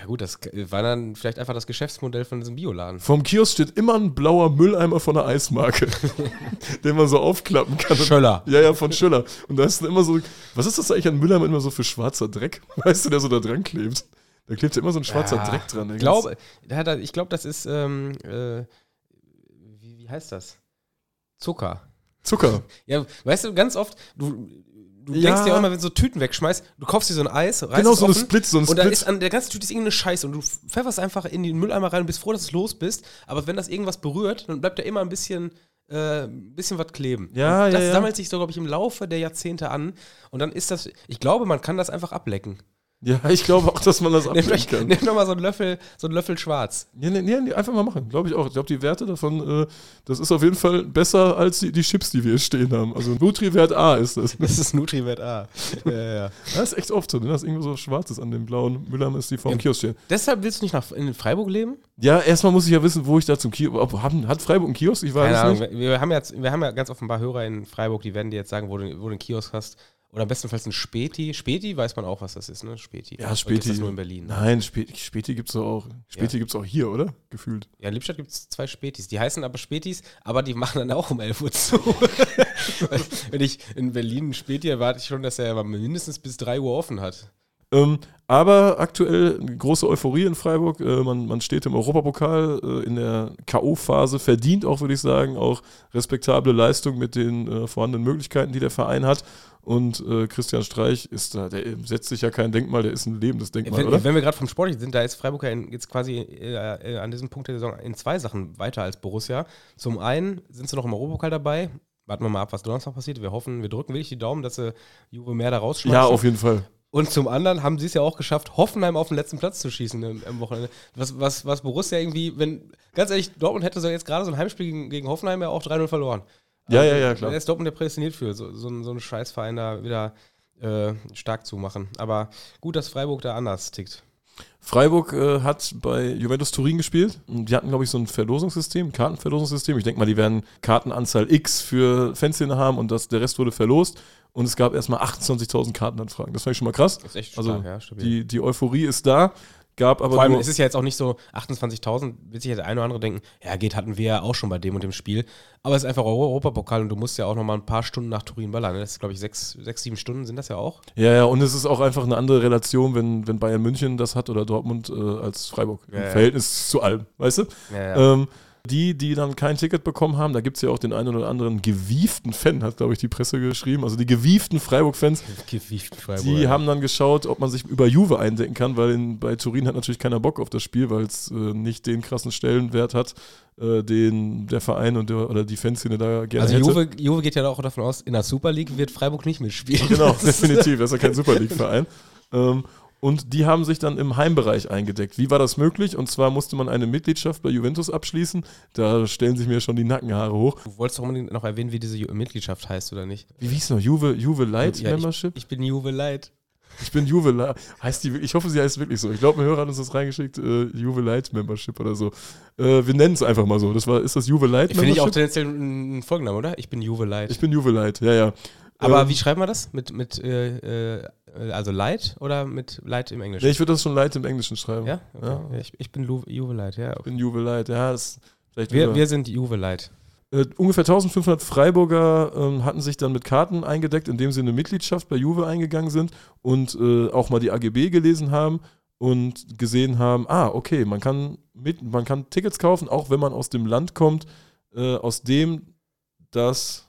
Ja gut, das war dann vielleicht einfach das Geschäftsmodell von diesem Bioladen. Vom Kiosk steht immer ein blauer Mülleimer von einer Eismarke, [LAUGHS] den man so aufklappen kann. Schöller. Ja, ja, von Schiller. Und da ist dann immer so, was ist das eigentlich an Mülleimer immer so für schwarzer Dreck? Weißt du, der so da dran klebt? Da klebt ja immer so ein schwarzer Ja, Dreck dran. Ich glaube, ich glaube, das ist, ähm, äh, wie, wie heißt das? Zucker. Zucker. [LAUGHS] Ja, weißt du, ganz oft, du, du Ja. denkst dir auch immer, wenn du so Tüten wegschmeißt, du kaufst dir so ein Eis, reißt Genau, so eine Split, so ein und da Split. ist an der ganzen Tüte ist irgendeine Scheiße und du pfefferst einfach in den Mülleimer rein und bist froh, dass du los bist. Aber wenn das irgendwas berührt, dann bleibt da immer ein bisschen, äh, ein bisschen was kleben. Ja, und das ja, ja. sammelt sich so, glaube ich, im Laufe der Jahrzehnte an. Und dann ist das, ich glaube, man kann das einfach ablecken. Ja, ich glaube auch, dass man das euch, kann. nehmt nochmal so einen Löffel, so einen Löffel schwarz. Ja, nee, nee, nee, einfach mal machen. Glaube ich auch. Ich glaube, die Werte davon, äh, das ist auf jeden Fall besser als die, die Chips, die wir hier stehen haben. Also Nutri-Wert A ist das. Das ist Nutrivet A. ja, ja. Das ist echt oft so, ne? dass irgendwo so Schwarzes an dem blauen Mülleimer ist, die vor dem Ja. Kiosk stehen. Deshalb willst du nicht nach, in Freiburg leben? Ja, erstmal muss ich ja wissen, wo ich da zum Kiosk. Ob, haben, hat Freiburg einen Kiosk? Ich weiß Keine Ahnung. nicht. Wir, wir haben jetzt, wir haben ja ganz offenbar Hörer in Freiburg, die werden dir jetzt sagen, wo du, wo du einen Kiosk hast. Oder bestenfalls ein Späti. Späti weiß man auch, was das ist, ne? Späti. Ja, Oder Späti. gibt's das nur in Berlin. Ne? Nein, Späti, Späti gibt es auch. Späti gibt's auch hier, oder? Gefühlt. Ja, in Lippstadt gibt es zwei Spätis. Die heißen aber Spätis, aber die machen dann auch um 11 Uhr zu. [LAUGHS] Wenn ich in Berlin einen Späti erwarte ich schon, dass er mindestens bis 3 Uhr offen hat. Ähm, aber aktuell große Euphorie in Freiburg. Äh, man, man steht im Europapokal äh, in der K.O.-Phase, verdient auch, würde ich sagen, auch respektable Leistung mit den äh, vorhandenen Möglichkeiten, die der Verein hat. Und äh, Christian Streich ist da, der setzt sich ja kein Denkmal, der ist ein lebendes Denkmal, wenn, oder? Wenn wir gerade vom Sportlichen sind, da ist Freiburg ja in, jetzt quasi äh, äh, an diesem Punkt der Saison in zwei Sachen weiter als Borussia. Zum einen sind sie noch im Europapokal dabei. Warten wir mal ab, was Donnerstag passiert. Wir hoffen, wir drücken wirklich die Daumen, dass sie Juve mehr da rausschmeißen. Ja, auf jeden Fall. Und zum anderen haben sie es ja auch geschafft, Hoffenheim auf den letzten Platz zu schießen im, im Wochenende. Was, was, was Borussia irgendwie, wenn, ganz ehrlich, Dortmund hätte so jetzt gerade so ein Heimspiel gegen, gegen Hoffenheim ja auch 3-0 verloren. Ja, Also, ja, ja, klar. Der ist Dortmund ja prädestiniert für, so, so, einen- so einen Scheißverein da wieder äh, stark zu machen. Aber gut, dass Freiburg da anders tickt. Freiburg äh, hat bei Juventus Turin gespielt. Und Die hatten, glaube ich, so ein Verlosungssystem, ein Kartenverlosungssystem. Ich denke mal, die werden Kartenanzahl X für Fanszene haben und das, der Rest wurde verlost. Und es gab erstmal 28.000 Kartenanfragen. Das fand ich schon mal krass. Das ist echt Also stark, ja, stabil. Die, die Euphorie ist da. Gab aber Vor allem, nur, es ist ja jetzt auch nicht so 28.000, wird sich jetzt der eine oder andere denken, ja geht, hatten wir ja auch schon bei dem und dem Spiel. Aber es ist einfach Euro Europapokal und du musst ja auch noch mal ein paar Stunden nach Turin ballern. ne? Das ist, glaube ich, sechs, sechs, sieben Stunden sind das ja auch. ja, ja, und es ist auch einfach eine andere Relation, wenn, wenn Bayern München das hat oder Dortmund äh, als Freiburg. Ja, Im ja. Verhältnis zu allem, weißt du? Ja, ja. Ähm, die, die dann kein Ticket bekommen haben, da gibt es ja auch den einen oder anderen gewieften Fan, hat, glaube ich, die Presse geschrieben. Also die gewieften Freiburg-Fans, [LAUGHS] Freiburg. die ja. haben dann geschaut, ob man sich über Juve eindecken kann, weil in, bei Turin hat natürlich keiner Bock auf das Spiel, weil es äh, nicht den krassen Stellenwert hat, äh, den der Verein und der, oder die Fanszene da gerne Also hätte. Juve, Juve geht ja auch davon aus, in der Super League wird Freiburg nicht mitspielen. Genau, [LAUGHS] definitiv. Das ist ja kein Super League-Verein. [LAUGHS] Ähm, und die haben sich dann im Heimbereich eingedeckt. Wie war das möglich? Und zwar musste man eine Mitgliedschaft bei Juventus abschließen. Da stellen sich mir schon die Nackenhaare hoch. Du wolltest doch unbedingt noch erwähnen, wie diese Ju- Mitgliedschaft heißt, oder nicht? Wie hieß noch? Juve, Juve Light Ja, Membership? Ich bin Juve Light. Ich bin Juve Light. Heißt die, ich hoffe, sie heißt wirklich so. Ich glaube, ein Hörer hat uns das reingeschickt. Äh, Juve Light Membership oder so. Äh, wir nennen es einfach mal so. Das war, ist das Juve Light Finde ich auch Membership? tendenziell ein Folgenname, oder? Ich bin Juve Light. Ich bin Juve Light, ja, ja. Aber Ähm, wie schreiben wir das? Mit, mit äh, äh, also Light oder mit Light im Englischen? Nee, ich würde das schon Light im Englischen schreiben. ja? Okay. Ja. ja. Ich, ich bin Lu Juve Light, ja. Ich bin Juve Light, ja. Das vielleicht Wir, wir sind Juve Light. Äh, ungefähr 1500 Freiburger ähm, hatten sich dann mit Karten eingedeckt, indem sie eine Mitgliedschaft bei Juve eingegangen sind und äh, auch mal die AGB gelesen haben und gesehen haben, ah, okay, man kann, mit, man kann Tickets kaufen, auch wenn man aus dem Land kommt, äh, aus dem das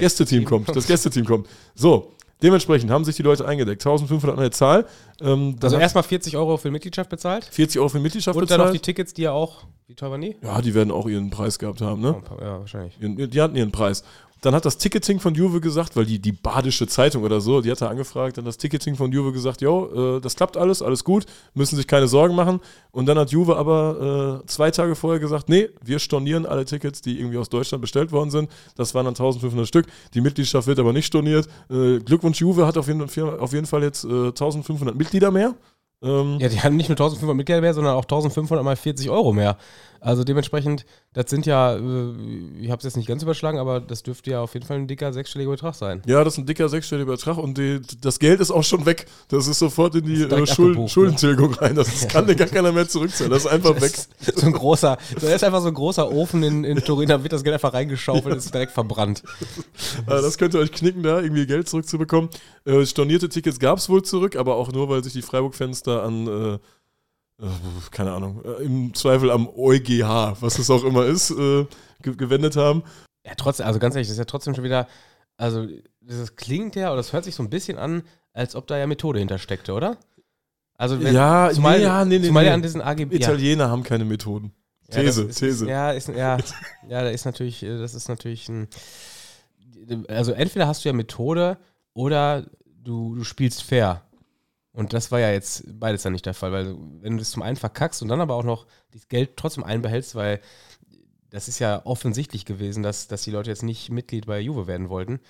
Gästeteam kommt. Das Gästeteam kommt. So, dementsprechend haben sich die Leute eingedeckt. 1500 an der Zahl. Ähm, Also erstmal 40 Euro für Mitgliedschaft bezahlt. 40 Euro für Mitgliedschaft Und dann noch die bezahlt. Tickets, die ja auch, wie teuer waren die? Ja, die werden auch ihren Preis gehabt haben, ne? Ja, wahrscheinlich. Ihren- Die hatten ihren Preis. Dann hat das Ticketing von Juve gesagt, weil die, die Badische Zeitung oder so, die hat da angefragt, dann das Ticketing von Juve gesagt, jo, äh, das klappt alles, alles gut, müssen sich keine Sorgen machen. Und dann hat Juve aber äh, zwei Tage vorher gesagt, nee, wir stornieren alle Tickets, die irgendwie aus Deutschland bestellt worden sind. Das waren dann 1500 Stück. Die Mitgliedschaft wird aber nicht storniert. Äh, Glückwunsch, Juve hat auf jeden, auf jeden Fall jetzt äh, 1500 Mitglieder mehr. Ähm, Ja, die haben nicht nur 1500 Mitglieder mehr, sondern auch 1500 mal 40 Euro mehr. Also dementsprechend, das sind ja, äh, ich habe es jetzt nicht ganz überschlagen, aber das dürfte ja auf jeden Fall ein dicker sechsstelliger Betrag sein. Ja, das ist ein dicker sechsstelliger Betrag und die, das Geld ist auch schon weg. Das ist sofort in die ist äh, Schuld, abgebucht, Schuldentilgung rein. Das ist, kann dir gar keiner mehr zurückzahlen. Das ist einfach weg. So ein großer, da ist einfach so ein großer Ofen in, in Turin, da wird das Geld einfach reingeschaufelt und ist direkt verbrannt. Äh, [LAUGHS] das könnte euch knicken, da irgendwie Geld zurückzubekommen. Äh, stornierte Tickets gab es wohl zurück, aber auch nur, weil sich die Freiburg-Fans da an, äh, äh, keine Ahnung, äh, im Zweifel am EuGH, was es auch immer ist, äh, ge gewendet haben. Ja, trotzdem, also ganz ehrlich, das ist ja trotzdem schon wieder, also das klingt ja, oder das hört sich so ein bisschen an, als ob da ja Methode hintersteckte, oder? Also wenn, ja, zumal, nee, ja, nee, nee, zumal nee. ja an diesen AGB. ja. Italiener haben keine Methoden. Ja, These, das ist, These. Ja, ist, ja, [LAUGHS] ja, da ist natürlich, äh, das ist natürlich ein. Also entweder hast du ja Methode oder du, du spielst fair. Und das war ja jetzt beides dann nicht der Fall, weil wenn du das zum einen verkackst und dann aber auch noch das Geld trotzdem einbehältst, weil das ist ja offensichtlich gewesen, dass, dass die Leute jetzt nicht Mitglied bei Juve werden wollten.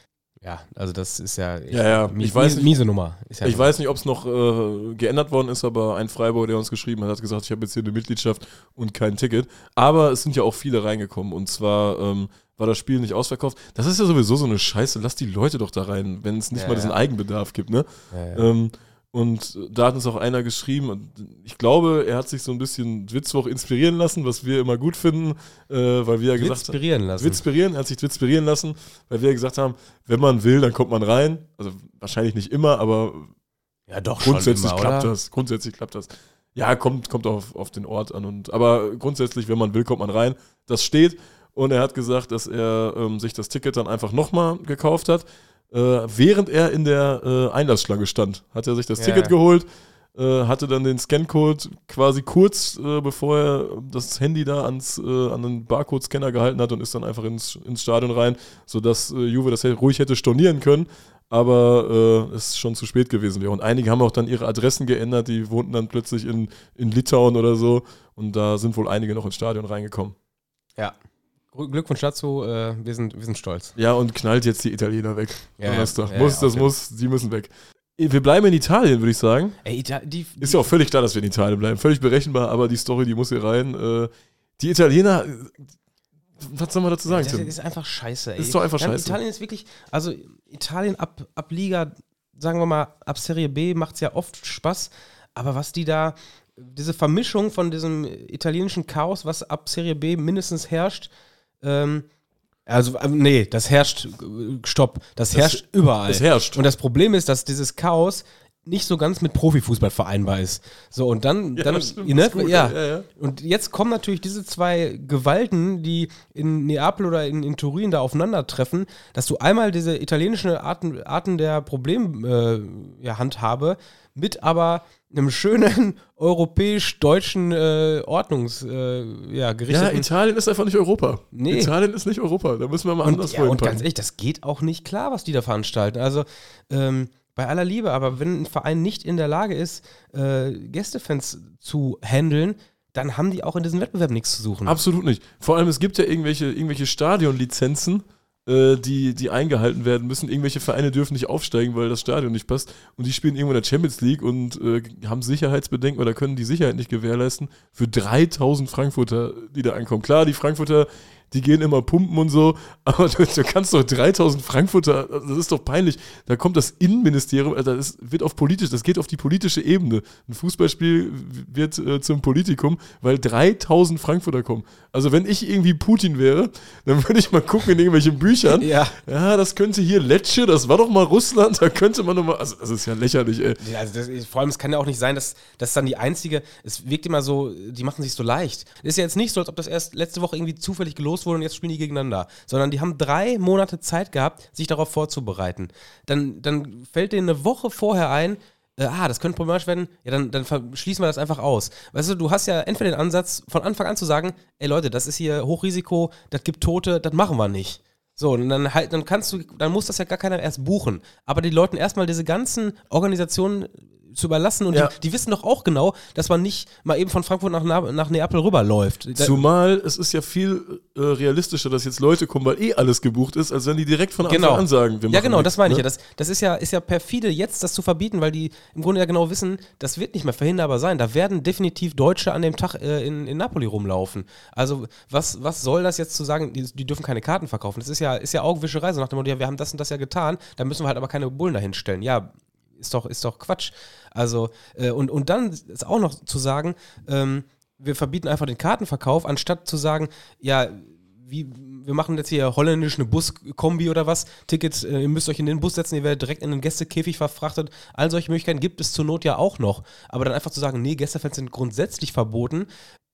Ja, also das ist ja, Ja, ja, mies- ich weiß nicht. miese Nummer. Ja Ich weiß nicht, ob es noch äh, geändert worden ist, aber ein Freiburger, der uns geschrieben hat, hat gesagt, ich habe jetzt hier eine Mitgliedschaft und kein Ticket. Aber es sind ja auch viele reingekommen und zwar ähm, war das Spiel nicht ausverkauft. Das ist ja sowieso so eine Scheiße. Lass die Leute doch da rein, wenn es nicht Ja, mal diesen. Eigenbedarf gibt, ne? Ja, ja. Ähm, und da hat uns auch einer geschrieben, und ich glaube, er hat sich so ein bisschen Witzwoch inspirieren lassen, was wir immer gut finden, äh, weil wir ja gesagt haben, inspirieren lassen. Twitspirieren, er hat sich twitspirieren lassen, weil wir gesagt haben, wenn man will, dann kommt man rein. Also wahrscheinlich nicht immer, aber Ja, doch Grundsätzlich immer, klappt oder? das. Grundsätzlich klappt das. Ja, kommt, kommt auf, auf den Ort an. Und, aber grundsätzlich, wenn man will, kommt man rein. Das steht. Und er hat gesagt, dass er ähm, sich das Ticket dann einfach nochmal gekauft hat. Äh, während er in der äh, Einlassschlange stand, hat er sich das Ja, Ticket geholt, äh, hatte dann den Scancode quasi kurz, bevor er das Handy da ans, äh, an den Barcode-Scanner gehalten hat und ist dann einfach ins, ins Stadion rein, sodass Juve das ruhig hätte stornieren können. Aber äh, es schon zu spät gewesen wäre. Und einige haben auch dann ihre Adressen geändert, die wohnten dann plötzlich in, in Litauen oder so. Und da sind wohl einige noch ins Stadion reingekommen. Ja. Gl- Glückwunsch dazu, äh, wir, sind, wir sind stolz. Ja, und knallt jetzt die Italiener weg. Ja, ja, muss, ja, das okay. muss, die müssen weg. Wir bleiben in Italien, würde ich sagen. Ey, da, die, Ist ja auch völlig klar, dass wir in Italien bleiben. Völlig berechenbar, aber die Story, die muss hier rein. Äh, die Italiener, äh, was soll man dazu sagen, das Tim? ist einfach scheiße, ey. Ist doch einfach Dann scheiße. Italien ist wirklich, also Italien ab, ab Liga, sagen wir mal, ab Serie B macht es ja oft Spaß, aber was die da, diese Vermischung von diesem italienischen Chaos, was ab Serie B mindestens herrscht, ähm, also, äh, nee, das herrscht, stopp, das, herrscht überall. Das herrscht. Und das Problem ist, dass dieses Chaos nicht so ganz mit Profifußball vereinbar ist. So, und dann, dann stimmt, ne, gut, ja. ja, ja. Und jetzt kommen natürlich diese zwei Gewalten, die in Neapel oder in, in Turin da aufeinandertreffen, dass du einmal diese italienischen Arten, Arten der Problemhandhabe äh, ja, Handhabe mit aber einem schönen [LAUGHS] europäisch-deutschen äh, Ordnungs, äh, ja, Ja, Italien ist einfach nicht Europa. Nee. Italien ist nicht Europa. Da müssen wir mal und, anderswo ja, und ganz ehrlich, das geht auch nicht klar, was die da veranstalten. Also ähm, bei aller Liebe, aber wenn ein Verein nicht in der Lage ist, äh, Gästefans zu handeln, dann haben die auch in diesem Wettbewerb nichts zu suchen. Absolut nicht. Vor allem, es gibt ja irgendwelche, irgendwelche Stadionlizenzen, äh, die, die eingehalten werden müssen. Irgendwelche Vereine dürfen nicht aufsteigen, weil das Stadion nicht passt. Und die spielen irgendwo in der Champions League und äh, haben Sicherheitsbedenken oder können die Sicherheit nicht gewährleisten. Für 3000 Frankfurter, die da ankommen. Klar, die Frankfurter, die gehen immer pumpen und so, aber du, [LAUGHS] du kannst doch 3000 Frankfurter, das ist doch peinlich. Da kommt das Innenministerium, also das wird auf politisch, das geht auf die politische Ebene. Ein Fußballspiel wird äh, zum Politikum, weil 3000 Frankfurter kommen. Also wenn ich irgendwie Putin wäre, dann würde ich mal gucken in irgendwelchen Büchern. [LAUGHS] Ja. Ja, das könnte hier Lecce, das war doch mal Russland, da könnte man doch mal, also das ist ja lächerlich, ey. Ja, Also das, vor allem, es kann ja auch nicht sein, dass das dann die einzige, es wirkt immer so, die machen sich so leicht. Es ist ja jetzt nicht so, als ob das erst letzte Woche irgendwie zufällig gelost wurde und jetzt spielen die gegeneinander, sondern die haben drei Monate Zeit gehabt, sich darauf vorzubereiten. Dann, dann fällt denen eine Woche vorher ein, äh, ah, das könnte problematisch werden, ja, dann, dann schließen wir das einfach aus. Weißt du, du hast ja entweder den Ansatz, von Anfang an zu sagen, ey Leute, das ist hier Hochrisiko, das gibt Tote, das machen wir nicht. So, und dann halt, dann kannst du, dann muss das ja gar keiner erst buchen. Aber die Leuten erstmal diese ganzen Organisationen zu überlassen und Ja. die, die wissen doch auch genau, dass man nicht mal eben von Frankfurt nach, Na- nach Neapel rüberläuft. Zumal es ist ja viel äh, realistischer, dass jetzt Leute kommen, weil eh alles gebucht ist, als wenn die direkt von Anfang Genau. an sagen, wir machen ja, genau, nichts, das meine ich ne? ja. Das, das ist ja. ist ja perfide, jetzt das zu verbieten, weil die im Grunde ja genau wissen, das wird nicht mehr verhinderbar sein. Da werden definitiv Deutsche an dem Tag äh, in, in Napoli rumlaufen. Also, was, was soll das jetzt zu sagen, die, die dürfen keine Karten verkaufen? Das ist ja, ist ja Augenwischerei, so nach dem Motto, ja, wir haben das und das ja getan, da müssen wir halt aber keine Bullen dahin stellen. Ja, ist doch, ist doch Quatsch. Also, äh, und, und dann ist auch noch zu sagen, ähm, wir verbieten einfach den Kartenverkauf, anstatt zu sagen, ja, wie, wir machen jetzt hier holländisch eine Buskombi oder was, Tickets, äh, ihr müsst euch in den Bus setzen, ihr werdet direkt in den Gästekäfig verfrachtet. All solche Möglichkeiten gibt es zur Not ja auch noch. Aber dann einfach zu sagen, nee, Gästefans sind grundsätzlich verboten,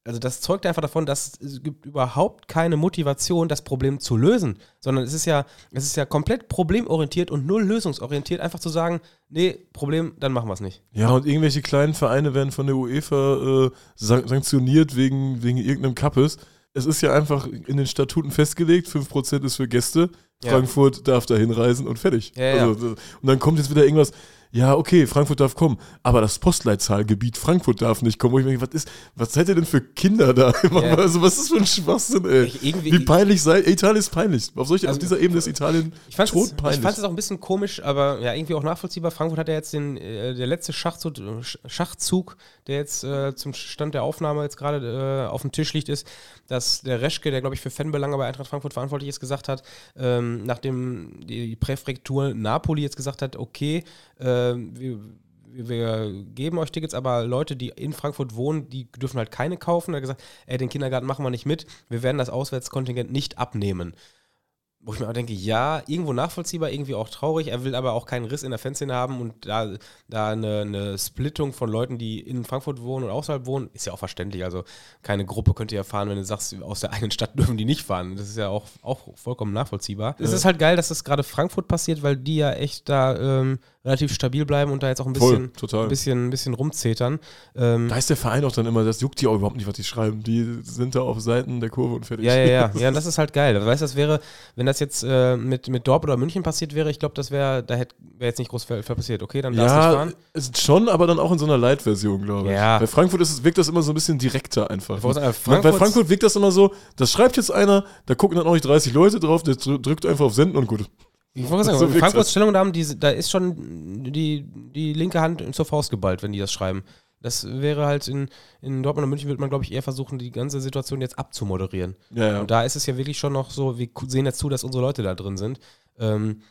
also das zeugt einfach davon, dass es gibt überhaupt keine Motivation, das Problem zu lösen, sondern es ist ja, es ist ja komplett problemorientiert und null lösungsorientiert, einfach zu sagen, nee, Problem, dann machen wir es nicht. Ja, und irgendwelche kleinen Vereine werden von der UEFA äh, san sanktioniert wegen, wegen irgendeinem Kappes. Es ist ja einfach in den Statuten festgelegt, 5% ist für Gäste, Ja. Frankfurt darf da hinreisen und fertig. Ja, ja. Also, und dann kommt jetzt wieder irgendwas, ja, okay, Frankfurt darf kommen, aber das Postleitzahlgebiet Frankfurt darf nicht kommen. Wo ich mir denke, was ist, was seid ihr denn für Kinder da? [LAUGHS] Ja. Also, was ist für ein Schwachsinn, ey? Ich- Wie peinlich sei, Italien ist peinlich. Auf, solche, Also, auf dieser Ebene ist Italien Ich fand es todpeinlich. ich fand's jetzt auch ein bisschen komisch, aber ja, irgendwie auch nachvollziehbar. Frankfurt hat ja jetzt den, äh, der letzte Schachzug, Schachzug der jetzt äh, zum Stand der Aufnahme jetzt gerade äh, auf dem Tisch liegt, ist, dass der Reschke, der glaube ich für Fanbelange bei Eintracht Frankfurt verantwortlich ist, gesagt hat, ähm, nachdem die Präfektur Napoli jetzt gesagt hat, okay, äh, wir, wir geben euch Tickets, aber Leute, die in Frankfurt wohnen, die dürfen halt keine kaufen. Er hat gesagt, ey, den Kindergarten machen wir nicht mit, wir werden das Auswärtskontingent nicht abnehmen wo ich mir auch denke, ja, irgendwo nachvollziehbar, irgendwie auch traurig. Er will aber auch keinen Riss in der Fanszene haben und da, da eine, eine Splittung von Leuten, die in Frankfurt wohnen und außerhalb wohnen, ist ja auch verständlich. Also keine Gruppe könnt ihr ja fahren, wenn du sagst, aus der einen Stadt [LAUGHS] dürfen die nicht fahren. Das ist ja auch, auch vollkommen nachvollziehbar. Ja. Es ist halt geil, dass das gerade Frankfurt passiert, weil die ja echt da ähm, relativ stabil bleiben und da jetzt auch ein bisschen, Voll, ein bisschen, ein bisschen rumzetern. Ähm, da ist der Verein auch dann immer, das juckt die auch überhaupt nicht, was die schreiben. Die sind da auf Seiten der Kurve und fertig. Ja, ja, ja. [LAUGHS] ja, und das ist halt geil. Du weißt, das wäre, wenn das jetzt äh, mit, mit Dorp oder München passiert wäre, ich glaube, das wäre, da wäre jetzt nicht groß passiert. Okay, dann darfst du ja, nicht fahren. Ist schon, aber dann auch in so einer Light-Version, glaube ich. Ja. Bei Frankfurt ist, wirkt das immer so ein bisschen direkter einfach. Sagen, bei, bei Frankfurt wirkt das immer so, das schreibt jetzt einer, da gucken dann auch nicht 30 Leute drauf, der drückt einfach auf Senden und gut. Ich wollte sagen, so Frankfurts Stellungnahmen, die, da ist schon die, die linke Hand zur Faust geballt, wenn die das schreiben. Das wäre halt in, in Dortmund und München würde man, glaube ich, eher versuchen, die ganze Situation jetzt abzumoderieren. Ja, ja. Und da ist es ja wirklich schon noch so, wir sehen jetzt zu, dass unsere Leute da drin sind. Ähm,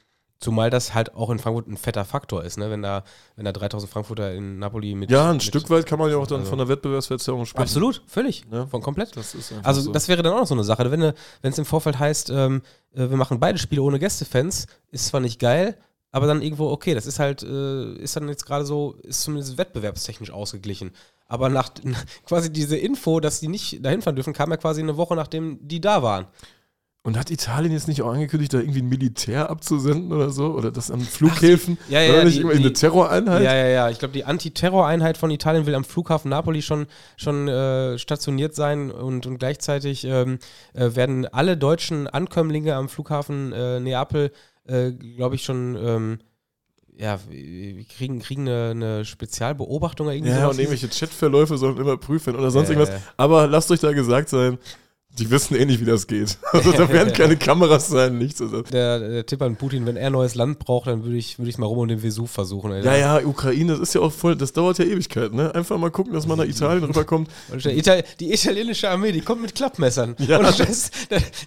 zumal das halt auch in Frankfurt ein fetter Faktor ist, ne? wenn, da, wenn da 3000 Frankfurter in Napoli mit. Ja, ein mit, Stück weit kann man ja auch dann also von der Wettbewerbsverzerrung sprechen. Absolut, völlig. Ja. Von komplett. Das Also, so. das wäre dann auch noch so eine Sache. Wenn es im Vorfeld heißt, ähm, äh, wir machen beide Spiele ohne Gästefans, ist zwar nicht geil, aber dann irgendwo, okay, das ist halt, äh, ist dann jetzt gerade so, ist zumindest wettbewerbstechnisch ausgeglichen. Aber nach [LAUGHS] quasi diese Info, dass die nicht dahin fahren dürfen, kam ja quasi eine Woche, nachdem die da waren. Und hat Italien jetzt nicht auch angekündigt, da irgendwie ein Militär abzusenden oder so? Oder das an Flughäfen? Ach, die, ja, ja, oder nicht die, immer eine Terroreinheit? Ja, ja, ja. Ich glaube, die Antiterroreinheit von Italien will am Flughafen Napoli schon, schon äh, stationiert sein und, und gleichzeitig ähm, äh, werden alle deutschen Ankömmlinge am Flughafen äh, Neapel, äh, glaube ich, schon. Ähm, ja, wir kriegen, kriegen eine, eine Spezialbeobachtung oder irgendwie Ja, und irgendwelche Chatverläufe sollen immer prüfen oder sonst irgendwas. Aber lasst euch da gesagt sein, die wissen eh nicht, wie das geht. [LAUGHS] Also da werden keine [LAUGHS] Kameras sein, nichts. Also, Der, der Tipp an Putin, wenn er neues Land braucht, dann würde ich würd mal rum um den Vesuv versuchen. Alter. ja, ja, Ukraine, das ist ja auch voll, das dauert ja Ewigkeit, ne? Einfach mal gucken, dass man nach Italien rüberkommt. [LAUGHS] Und die italienische Armee, die kommt mit Klappmessern. Ja. Und das,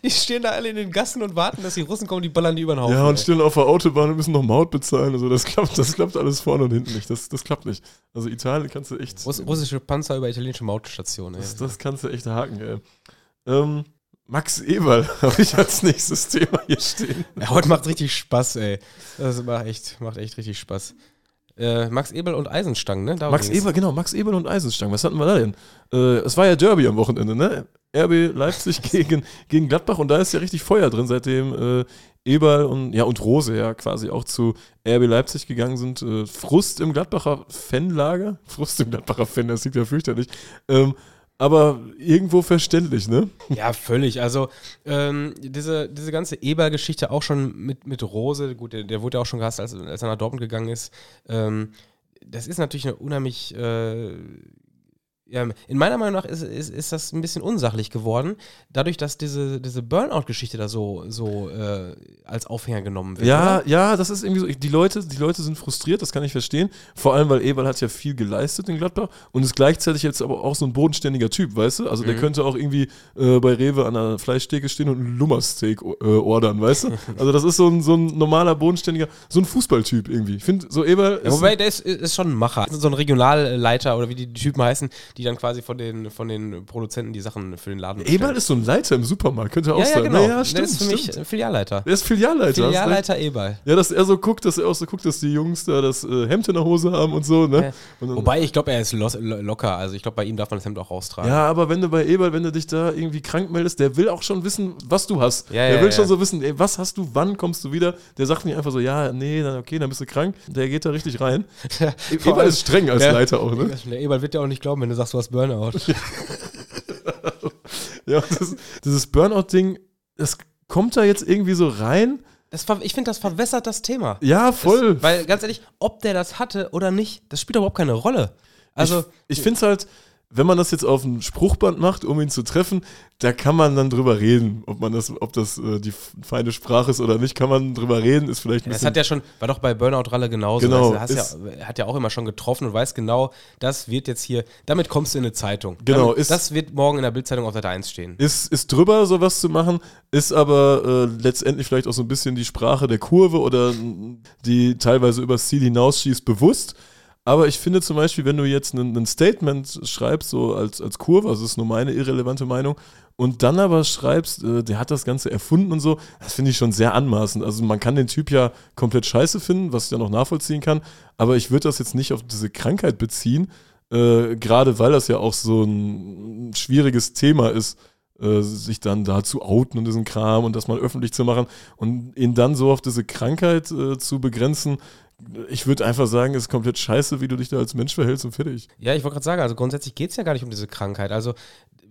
die stehen da alle in den Gassen und warten, dass die Russen kommen, die ballern die über den Haufen. Ja, und stehen auf der Autobahn und müssen noch Maut bezahlen. Also das klappt, das klappt alles vorne und hinten nicht. Das, das klappt nicht. Also Italien kannst du echt. Russ russische Panzer über italienische Mautstationen. Das, das kannst du echt haken, ey. Ähm, Max Eberl [LAUGHS] habe ich als nächstes Thema hier stehen. Ja, heute macht richtig Spaß, ey. Das macht echt, macht echt richtig Spaß. Äh, Max Ebel und Eisenstangen, ne? Darum Max ging's. Eberl, genau, Max Eberl und Eisenstangen. Was hatten wir da denn? Äh, es war ja Derby am Wochenende, ne? RB Leipzig [LAUGHS] gegen, gegen Gladbach und da ist ja richtig Feuer drin, seitdem äh, Eberl und, ja, und Rose ja quasi auch zu RB Leipzig gegangen sind. Äh, Frust im Gladbacher Fanlager. Frust im Gladbacher Fan, das sieht ja fürchterlich. Ähm, aber irgendwo verständlich, ne? Ja, völlig. Also ähm, diese, diese ganze Eber-Geschichte auch schon mit, mit Rose, gut, der, der wurde ja auch schon gehasst, als, als er nach Dortmund gegangen ist. Ähm, das ist natürlich eine unheimlich, äh, in meiner Meinung nach ist, ist, ist das ein bisschen unsachlich geworden, dadurch, dass diese, diese Burnout-Geschichte da so, so äh, als Aufhänger genommen wird. Ja, oder? ja, das ist irgendwie so. Die Leute, die Leute sind frustriert, das kann ich verstehen. Vor allem, weil Eberl hat ja viel geleistet in Gladbach und ist gleichzeitig jetzt aber auch so ein bodenständiger Typ, weißt du? Also der Mhm. könnte auch irgendwie äh, bei Rewe an einer Fleischtheke stehen und einen Lummersteak äh, ordern, weißt du? [LAUGHS] Also das ist so ein, so ein normaler, bodenständiger, so ein Fußballtyp irgendwie. Ich finde, so Eberl Ja, ist wobei, der ist, ist schon ein Macher. So ein Regionalleiter oder wie die Typen heißen, die dann quasi von den, von den Produzenten die Sachen für den Laden Eberl ist so ein Leiter im Supermarkt, könnte auch ja, ja, sein. genau. Naja, der stimmt, ist für mich stimmt. Filialleiter. Der ist Filialleiter. Filialleiter Eberl. Ja, dass er so guckt, dass er auch so guckt, dass die Jungs da das äh, Hemd in der Hose haben und so, ne? Ja. Und dann- Wobei, ich glaube, er ist lo- locker. Also ich glaube, bei ihm darf man das Hemd auch raustragen. Ja, aber wenn du bei Eberl, wenn du dich da irgendwie krank meldest, der will auch schon wissen, was du hast. Ja, der ja, will ja. schon so wissen, ey, was hast du, wann kommst du wieder? Der sagt nicht einfach so, ja, nee, dann okay, dann bist du krank. Der geht da richtig rein. [LAUGHS] E- allem- ist streng als Ja. Leiter auch, ne? Der Eberl wird ja auch nicht glauben, wenn du sagst, du hast Burnout. [LAUGHS] Ja, das, dieses Burnout-Ding, das kommt da jetzt irgendwie so rein. Das ich finde, das verwässert das Thema. Ja, voll. Das, weil, ganz ehrlich, ob der das hatte oder nicht, das spielt überhaupt keine Rolle. Also, ich, ich finde es halt, wenn man das jetzt auf ein Spruchband macht, um ihn zu treffen, da kann man dann drüber reden, ob man das, ob das äh, die feine Sprache ist oder nicht, kann man drüber reden, ist vielleicht ein das bisschen. hat ja schon, war doch bei Burnout Ralle genauso. Genau, Weißt du, hast ja, er hat ja auch immer schon getroffen und weiß genau, das wird jetzt hier, damit kommst du in eine Zeitung. Genau, Damit, ist- das wird morgen in der Bildzeitung auf Seite 1 stehen. Ist, ist drüber, sowas zu machen, ist aber äh, letztendlich vielleicht auch so ein bisschen die Sprache der Kurve oder die teilweise übers Ziel hinausschießt, bewusst. Aber ich finde zum Beispiel, wenn du jetzt ein Statement schreibst, so als, als Kurve, also das ist nur meine irrelevante Meinung, und dann aber schreibst, äh, der hat das Ganze erfunden und so, das finde ich schon sehr anmaßend. Also man kann den Typ ja komplett scheiße finden, was ich ja noch nachvollziehen kann, aber ich würde das jetzt nicht auf diese Krankheit beziehen, äh, gerade weil das ja auch so ein schwieriges Thema ist, äh, sich dann da zu outen und diesen Kram und das mal öffentlich zu machen und ihn dann so auf diese Krankheit äh, zu begrenzen, ich würde einfach sagen, es ist komplett scheiße, wie du dich da als Mensch verhältst und fertig. Ja, ich wollte gerade sagen, also grundsätzlich geht es ja gar nicht um diese Krankheit. Also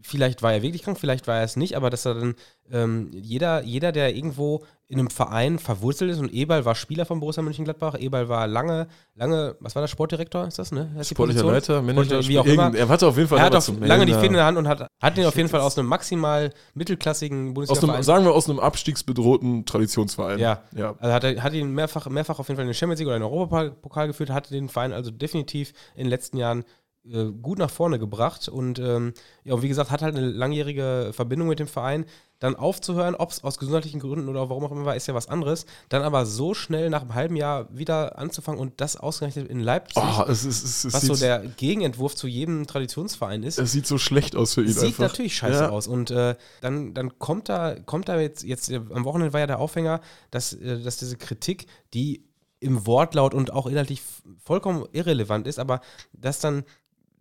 vielleicht war er wirklich krank, vielleicht war er es nicht, aber dass er dann ähm, jeder, jeder, der irgendwo in einem Verein verwurzelt ist und Eberl war Spieler von Borussia Mönchengladbach, Eberl war lange, lange, was war der Sportdirektor, ist das, ne? Sportlicher Leiter, Manager, wie auch immer. Er hatte auf jeden Fall er hat auf lange die Fäden in der Hand und hat, hat ihn auf jeden Fall aus einem maximal mittelklassigen Bundesliga Sagen wir aus einem abstiegsbedrohten Traditionsverein. Ja, ja. also hat, er, hat ihn mehrfach, mehrfach auf jeden Fall in den Champions League oder in den Europapokal geführt, hat den Verein also definitiv in den letzten Jahren äh, gut nach vorne gebracht und ähm, ja, und wie gesagt, hat halt eine langjährige Verbindung mit dem Verein. Dann aufzuhören, ob es aus gesundheitlichen Gründen oder warum auch immer war, ist ja was anderes. Dann aber so schnell nach einem halben Jahr wieder anzufangen und das ausgerechnet in Leipzig, oh, es ist, es, es was so der Gegenentwurf zu jedem Traditionsverein ist. Es sieht so schlecht aus für ihn. Sieht einfach. natürlich scheiße ja. aus. Und äh, dann, dann kommt da, kommt da jetzt, jetzt, am Wochenende war ja der Aufhänger, dass, äh, dass diese Kritik, die im Wortlaut und auch inhaltlich vollkommen irrelevant ist, aber dass dann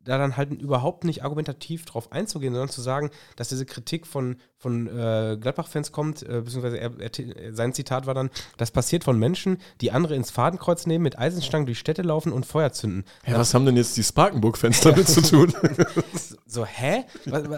da dann halt überhaupt nicht argumentativ drauf einzugehen, sondern zu sagen, dass diese Kritik von, von äh, Gladbach-Fans kommt, äh, beziehungsweise er, er, sein Zitat war dann, das passiert von Menschen, die andere ins Fadenkreuz nehmen, mit Eisenstangen durch Städte laufen und Feuer zünden. Ja, was haben denn jetzt die Sparkenburg-Fans damit zu tun? [LAUGHS] so, hä?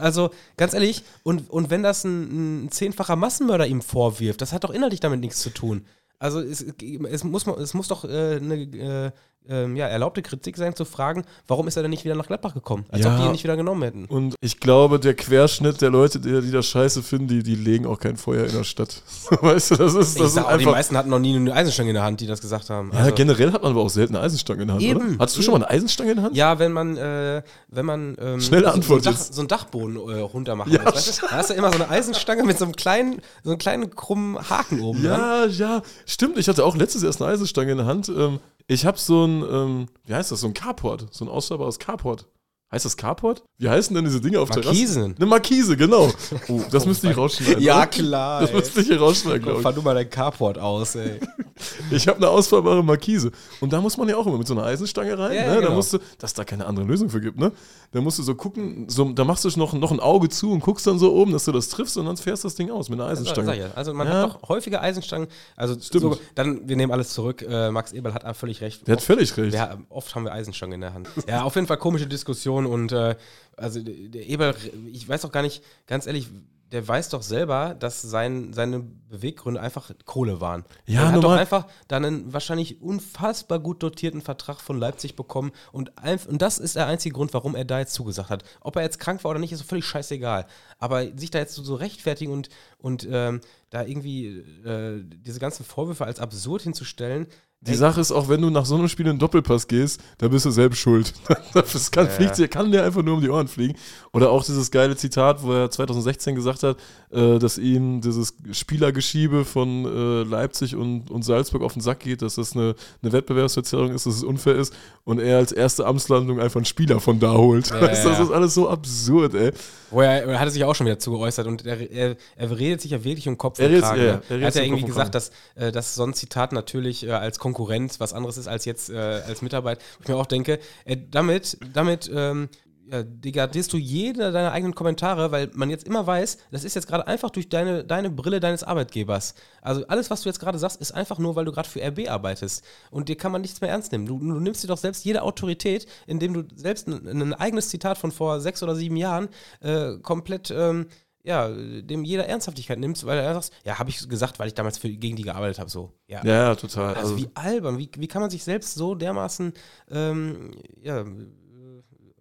Also, ganz ehrlich, und, und wenn das ein, ein zehnfacher Massenmörder ihm vorwirft, das hat doch inhaltlich damit nichts zu tun. Also es, es, muss, es muss doch äh, eine äh, ähm, ja, erlaubte Kritik sein, zu fragen, warum ist er denn nicht wieder nach Gladbach gekommen? Als ja, ob die ihn nicht wieder genommen hätten. Und ich glaube, der Querschnitt der Leute, die, die das scheiße finden, die, die legen auch kein Feuer in der Stadt. [LAUGHS] weißt du, das ist, das ist einfach. Die meisten hatten noch nie eine Eisenstange in der Hand, die das gesagt haben. Ja, also, generell hat man aber auch selten eine Eisenstange in der Hand, eben, oder? Hattest du eben. schon mal eine Eisenstange in der Hand? Ja, wenn man, äh, wenn man ähm, Schnelle Antwort so, ein Dach, so einen Dachboden äh, runter machen ja, muss. Weißt du? Da hast du immer so eine Eisenstange mit so einem kleinen, so einem kleinen krummen Haken oben. Ja, dran. ja, stimmt. Ich hatte auch letztes erst eine Eisenstange in der Hand. Ähm, ich habe so ein, ähm, wie heißt das, so ein Carport, so ein ausschaubares Carport. Heißt das Carport? Wie heißen denn diese Dinge auf Markisen. Terrassen? Eine Markise, genau. [LAUGHS] Oh, das müsste ich rausschneiden. ja, klar. Das ey. müsste ich hier rausschneiden, glaube ich. Fahr du mal dein Carport aus, ey. [LAUGHS] ich habe eine ausfahrbare Markise. Und da muss man ja auch immer mit so einer Eisenstange rein. Ja, ne? genau. Da musst du, dass es da keine andere Lösung für gibt, ne? Da musst du so gucken, so, da machst du noch, noch ein Auge zu und guckst dann so oben, dass du das triffst und dann fährst du das Ding aus mit einer Eisenstange. Ja, also man ja. hat doch häufige Eisenstangen. Also Stimmt. So, dann, wir nehmen alles zurück. Äh, Max Eberl hat völlig recht. Der hat völlig recht. Wir, oft haben wir Eisenstangen in der Hand. ja, auf jeden Fall komische Diskussion und äh, also der Eberl, ich weiß auch gar nicht, ganz ehrlich, der weiß doch selber, dass sein, seine Beweggründe einfach Kohle waren. Ja, er hat doch einfach dann einen wahrscheinlich unfassbar gut dotierten Vertrag von Leipzig bekommen und, und das ist der einzige Grund, warum er da jetzt zugesagt hat. Ob er jetzt krank war oder nicht, ist völlig scheißegal. Aber sich da jetzt so, so rechtfertigen und, und ähm, da irgendwie äh, diese ganzen Vorwürfe als absurd hinzustellen, die Sache ist auch, wenn du nach so einem Spiel in den Doppelpass gehst, da bist du selbst schuld. [LAUGHS] das kann, ja, fliegt, ja. kann dir einfach nur um die Ohren fliegen. Oder auch dieses geile Zitat, wo er 2016 gesagt hat, äh, dass ihm dieses Spielergeschiebe von äh, Leipzig und, und Salzburg auf den Sack geht, dass das eine, eine Wettbewerbsverzerrung ist, dass es unfair ist und er als erste Amtslandung einfach einen Spieler von da holt. Ja, das ist alles so absurd, ey. Wo er, er hat sich auch schon wieder zugeäußert und er, er, er redet sich ja wirklich um Kopf und Kragen. Ja, ne? er, er hat ja irgendwie gesagt, dass, äh, dass so ein Zitat natürlich äh, als Konkurrenz was anderes ist als jetzt äh, als Mitarbeit. Wo ich mir auch denke, äh, damit, damit ähm, ja, degradierst du jede deiner eigenen Kommentare, weil man jetzt immer weiß, das ist jetzt gerade einfach durch deine, deine Brille deines Arbeitgebers. Also alles, was du jetzt gerade sagst, ist einfach nur, weil du gerade für RB arbeitest. Und dir kann man nichts mehr ernst nehmen. Du, du nimmst dir doch selbst jede Autorität, indem du selbst ein, ein, eigenes Zitat von vor sechs oder sieben Jahren äh, komplett. Ähm, ja, dem jeder Ernsthaftigkeit nimmst, weil er sagt, ja, habe ich gesagt, weil ich damals für, gegen die gearbeitet habe, so. Ja, ja total. Also, also, wie albern, wie, wie kann man sich selbst so dermaßen, ähm, ja,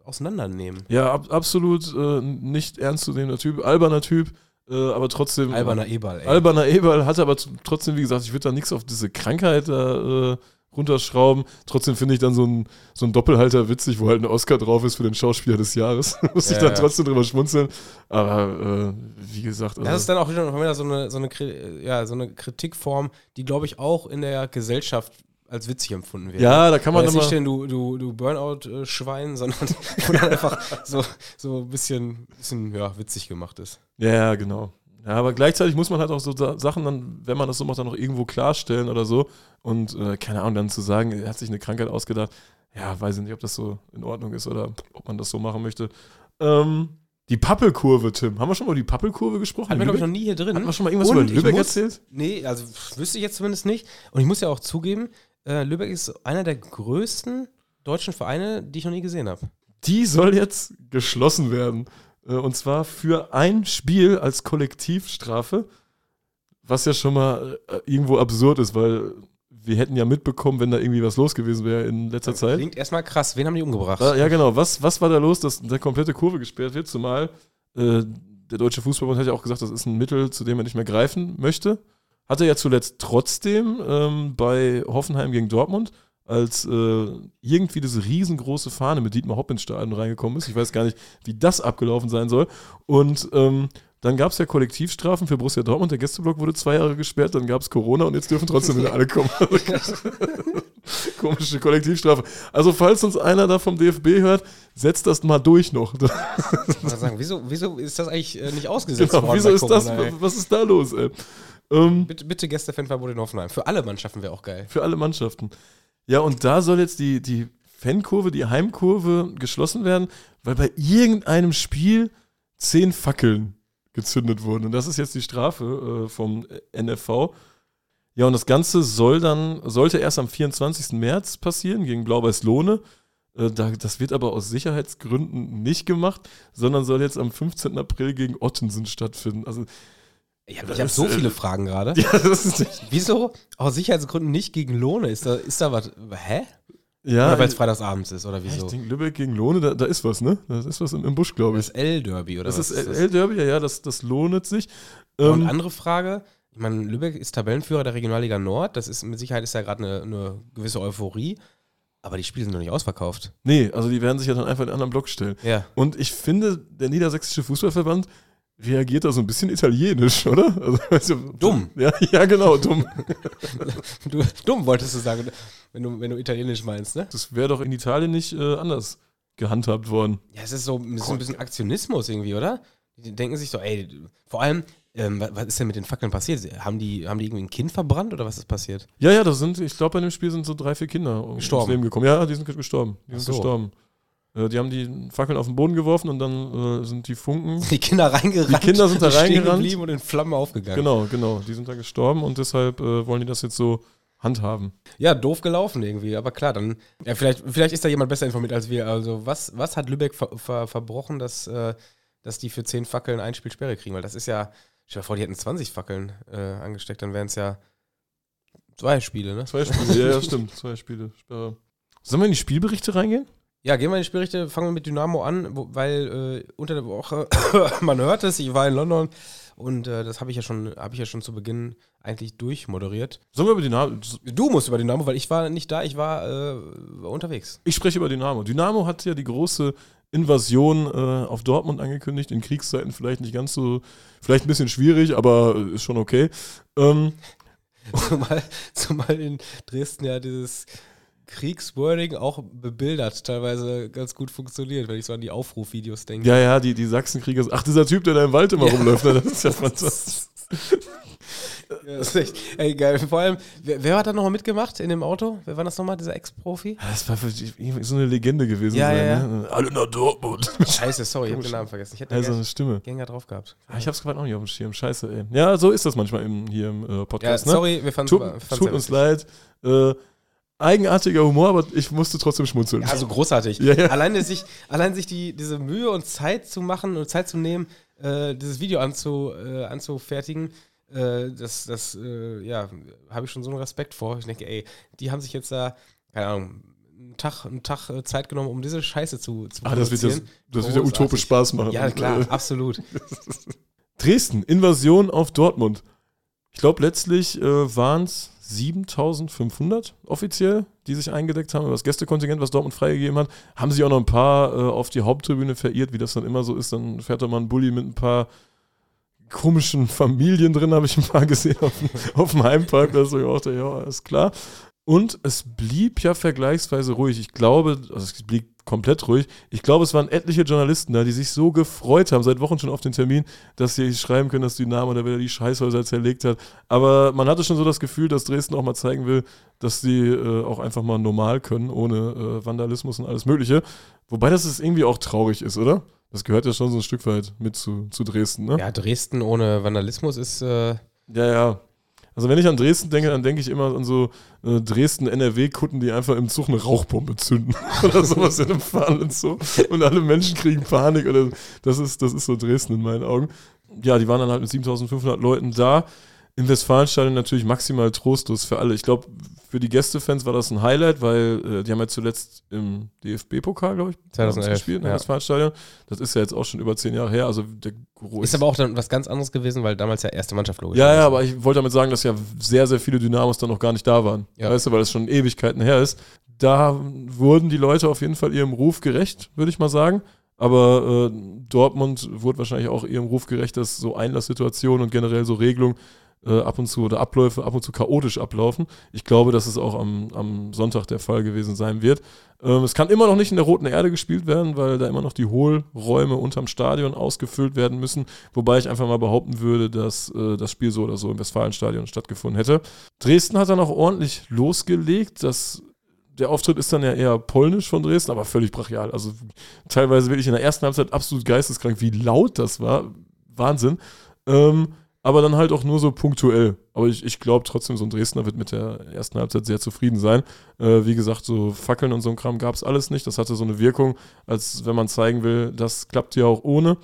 auseinandernehmen. Ja, ab, absolut äh, nicht ernstzunehmender Typ, alberner Typ, äh, aber trotzdem. Alberner Eberl, ey. Alberner Eberl hat aber trotzdem, wie gesagt, ich würde da nichts auf diese Krankheit da äh, runterschrauben. Trotzdem finde ich dann so ein, so ein Doppelhalter witzig, wo halt ein Oscar drauf ist für den Schauspieler des Jahres. [LAUGHS] Muss ja, ich dann ja. trotzdem drüber schmunzeln. Aber äh, wie gesagt. Also das ist dann auch wieder so eine, so eine, ja, so eine Kritikform, die, glaube ich, auch in der Gesellschaft als witzig empfunden wird. Ja, da kann man nicht denn du, du, du Burnout-Schwein, [LAUGHS] sondern einfach so, so ein bisschen, bisschen ja, witzig gemacht ist. Ja, genau. Ja, aber gleichzeitig muss man halt auch so Sa- Sachen dann, wenn man das so macht, dann noch irgendwo klarstellen oder so. Und äh, keine Ahnung, dann zu sagen, er hat sich eine Krankheit ausgedacht. Ja, weiß ich nicht, ob das so in Ordnung ist oder ob man das so machen möchte. Ähm, die Pappelkurve, Tim. Haben wir schon mal über die Pappelkurve gesprochen? Hatten wir, glaube ich, noch nie hier drin. Hatten wir schon mal irgendwas Und über Lübeck muss- erzählt? Nee, also wüsste ich jetzt zumindest nicht. Und ich muss ja auch zugeben, äh, Lübeck ist einer der größten deutschen Vereine, die ich noch nie gesehen habe. Die soll jetzt geschlossen werden. Äh, Und zwar für ein Spiel als Kollektivstrafe, was ja schon mal äh, irgendwo absurd ist, weil wir hätten ja mitbekommen, wenn da irgendwie was los gewesen wäre in letzter Zeit. Klingt erstmal krass. Wen haben die umgebracht? Wa- Ja, genau. Was, was war da los, dass der komplette Kurve gesperrt wird? Zumal äh, der Deutsche Fußballbund hat ja auch gesagt, das ist ein Mittel, zu dem er nicht mehr greifen möchte. Hat er ja zuletzt trotzdem ähm, bei Hoffenheim gegen Dortmund, als äh, irgendwie diese riesengroße Fahne mit Dietmar Hopp ins Stadion reingekommen ist. Ich weiß gar nicht, wie das abgelaufen sein soll. Und ähm, dann gab es ja Kollektivstrafen für Borussia Dortmund. Der Gästeblock wurde zwei Jahre gesperrt, dann gab es Corona und jetzt dürfen trotzdem wieder alle kommen. [LAUGHS] Komische Kollektivstrafe. Also, falls uns einer da vom DFB hört, setzt das mal durch noch. [LAUGHS] Mal sagen, wieso, wieso ist das eigentlich äh, nicht ausgesetzt Genau, worden? wieso ist das? Corona, ey? Was ist da los, ey? Ähm, Bitte, bitte Gästefanverbot in Hoffenheim. Für alle Mannschaften wäre auch geil. für alle Mannschaften. Ja, und da soll jetzt die, die Fankurve, die Heimkurve geschlossen werden, weil bei irgendeinem Spiel zehn Fackeln gezündet wurden. Und das ist jetzt die Strafe äh, vom NFV. Ja, und das Ganze soll dann, sollte erst am 24. März passieren gegen Blau-Weiß Lohne. Äh, da, das wird aber aus Sicherheitsgründen nicht gemacht, sondern soll jetzt am 15. April gegen Ottensen stattfinden. Also, Ich Das habe hab so äh, viele Fragen gerade. [LAUGHS] ja, das. Wieso aus Sicherheitsgründen nicht gegen Lohne? Ist da, ist da was? Hä? Ja, oder weil es freitagsabends ist, oder Ja, ich wieso? denke, Lübeck gegen Lohne, da, da ist was, ne? Da ist was im, im Busch, glaube das ich. L-Derby, oder Das was? ist L-Derby, ja, ja, das, das lohnt sich. Und Ähm, andere Frage, ich meine, Lübeck ist Tabellenführer der Regionalliga Nord, das ist mit Sicherheit ist ja gerade eine, eine gewisse Euphorie, aber die Spiele sind noch nicht ausverkauft. nee, also die werden sich ja dann einfach in einen anderen Block stellen. Ja. Und ich finde, der Niedersächsische Fußballverband reagiert da so ein bisschen italienisch, oder? Also, du, Dumm. Ja, ja, genau, dumm. [LAUGHS] Du, dumm wolltest du sagen, wenn du, wenn du Italienisch meinst, ne? Das wäre doch in Italien nicht äh, anders gehandhabt worden. Ja, es ist so es ist ein bisschen Aktionismus irgendwie, oder? Die denken sich so, ey, vor allem, ähm, was, was ist denn mit den Fackeln passiert? Haben die, haben die irgendwie ein Kind verbrannt oder was ist passiert? Ja, ja, das sind, ich glaube, bei dem Spiel sind so drei, vier Kinder ums Gestorben. Leben gekommen. Ja, die sind gestorben. Die sind so. gestorben. Äh, die haben die Fackeln auf den Boden geworfen und dann äh, sind die Funken Die Kinder reingerannt. Die Kinder sind da reingerannt. geblieben und in Flammen aufgegangen. Genau, genau. Die sind da gestorben und deshalb äh, wollen die das jetzt so handhaben. Ja, doof gelaufen irgendwie, aber klar, dann, ja, vielleicht, vielleicht ist da jemand besser informiert als wir. Also, was, was hat Lübeck ver, ver, verbrochen, dass, äh, dass die für 10 Fackeln ein Spiel Sperre kriegen? Weil das ist ja, stell dir vor, die hätten 20 Fackeln äh, angesteckt, dann wären es ja zwei Spiele, ne? Zwei Spiele, ja, ja, stimmt. Zwei Spiele. Sperre. Sollen wir in die Spielberichte reingehen? Ja, gehen wir in die Spielberichte, fangen wir mit Dynamo an, wo, weil äh, unter der Woche, [COUGHS] man hört es, ich war in London und äh, das habe ich ja schon, habe ich ja schon zu Beginn eigentlich durchmoderiert. Sollen wir über Dynamo? Du musst über Dynamo, weil ich war nicht da, ich war äh, unterwegs. Ich spreche über Dynamo. Dynamo hat ja die große Invasion äh, auf Dortmund angekündigt. In Kriegszeiten vielleicht nicht ganz so, vielleicht ein bisschen schwierig, aber äh, ist schon okay. Ähm, [LAUGHS] Zumal, zumal in Dresden ja dieses Kriegswording auch bebildert teilweise ganz gut funktioniert, wenn ich so an die Aufrufvideos denke. ja, ja, die, die Sachsenkrieger. Ach, dieser Typ, der da im Wald immer Ja. rumläuft, ne? das ist ja [LAUGHS] fantastisch. Ja, das ist echt, ey, geil. Vor allem, wer, wer hat da nochmal mitgemacht in dem Auto? Wer war das nochmal, dieser Ex-Profi? Das war für so eine Legende gewesen Ja, sein. ja, ja. Ne? Alle nach Dortmund. Scheiße, sorry, ich hab den Namen vergessen. Ich hätte Also eine Stimme. Gänger drauf gehabt. Ah, ich hab's gerade auch nicht auf dem Schirm. Scheiße, ey. Ja, so ist das manchmal im, hier im äh, Ja, Podcast. ne? sorry, wir fanden Tut, tut uns leid. Äh, eigenartiger Humor, aber ich musste trotzdem schmunzeln. Ja, also großartig. Ja, ja. Alleine sich, allein sich die, diese Mühe und Zeit zu machen und Zeit zu nehmen, äh, dieses Video anzu, äh, anzufertigen, äh, das, das äh, ja, habe ich schon so einen Respekt vor. Ich denke, ey, die haben sich jetzt da, keine Ahnung, einen Tag, einen Tag äh, Zeit genommen, um diese Scheiße zu, zu ah, das wird, produzieren. das wird ja utopisch Spaß machen. Ja, klar, [LAUGHS] absolut. Dresden, Invasion auf Dortmund. Ich glaube, letztlich äh, waren es 7500 offiziell, die sich eingedeckt haben. über Das Gästekontingent, was Dortmund freigegeben hat, haben sich auch noch ein paar äh, auf die Haupttribüne verirrt, wie das dann immer so ist. Dann fährt da mal ein Bulli mit ein paar komischen Familien drin, habe ich ein paar [LAUGHS] gesehen auf, dem- auf dem Heimpark. Da ist so, ja, ist klar. Und es blieb ja vergleichsweise ruhig. Ich glaube, also es blieb komplett ruhig. Ich glaube, es waren etliche Journalisten da, die sich so gefreut haben, seit Wochen schon auf den Termin, dass sie schreiben können, dass Dynamo da wieder die Scheißhäuser zerlegt hat. Aber man hatte schon so das Gefühl, dass Dresden auch mal zeigen will, dass sie äh, auch einfach mal normal können, ohne äh, Vandalismus und alles Mögliche. Wobei das ist irgendwie auch traurig ist, oder? Das gehört ja schon so ein Stück weit mit zu, zu Dresden, ne? Ja, Dresden ohne Vandalismus ist. Äh ja, ja. Also wenn ich an Dresden denke, dann denke ich immer an so äh, Dresden-NRW-Kutten, die einfach im Zug eine Rauchbombe zünden [LAUGHS] oder sowas in einem fahrenden Zug und alle Menschen kriegen Panik oder das ist, das ist so Dresden in meinen Augen. Ja, die waren dann halt mit 7500 Leuten da im Westfalenstadion natürlich maximal trostlos für alle. Ich glaube, für die Gästefans war das ein Highlight, weil äh, die haben ja zuletzt im DFB-Pokal, glaube ich, 2011, gespielt im ja. Westfalenstadion. Das ist ja jetzt auch schon über zehn Jahre her. Also der ist aber auch dann was ganz anderes gewesen, weil damals ja erste Mannschaft logisch Ja, ja, aber ich wollte damit sagen, dass ja sehr, sehr viele Dynamos dann noch gar nicht da waren. Ja. Weißt du, weil es schon Ewigkeiten her ist. Da wurden die Leute auf jeden Fall ihrem Ruf gerecht, würde ich mal sagen. Aber äh, Dortmund wurde wahrscheinlich auch ihrem Ruf gerecht, dass so Einlasssituationen und generell so Regelungen äh, ab und zu oder Abläufe ab und zu chaotisch ablaufen. Ich glaube, dass es auch am, am Sonntag der Fall gewesen sein wird. Ähm, es kann immer noch nicht in der roten Erde gespielt werden, weil da immer noch die Hohlräume unterm Stadion ausgefüllt werden müssen. Wobei ich einfach mal behaupten würde, dass äh, das Spiel so oder so im Westfalenstadion stattgefunden hätte. Dresden hat dann auch ordentlich losgelegt. Das der Auftritt ist dann ja eher polnisch von Dresden, aber völlig brachial. Also teilweise wirklich in der ersten Halbzeit absolut geisteskrank, wie laut das war. Wahnsinn. Ähm, aber dann halt auch nur so punktuell. Aber ich, ich glaube trotzdem, so ein Dresdner wird mit der ersten Halbzeit sehr zufrieden sein. Äh, wie gesagt, so Fackeln und so ein Kram gab es alles nicht. Das hatte so eine Wirkung, als wenn man zeigen will, das klappt ja auch ohne.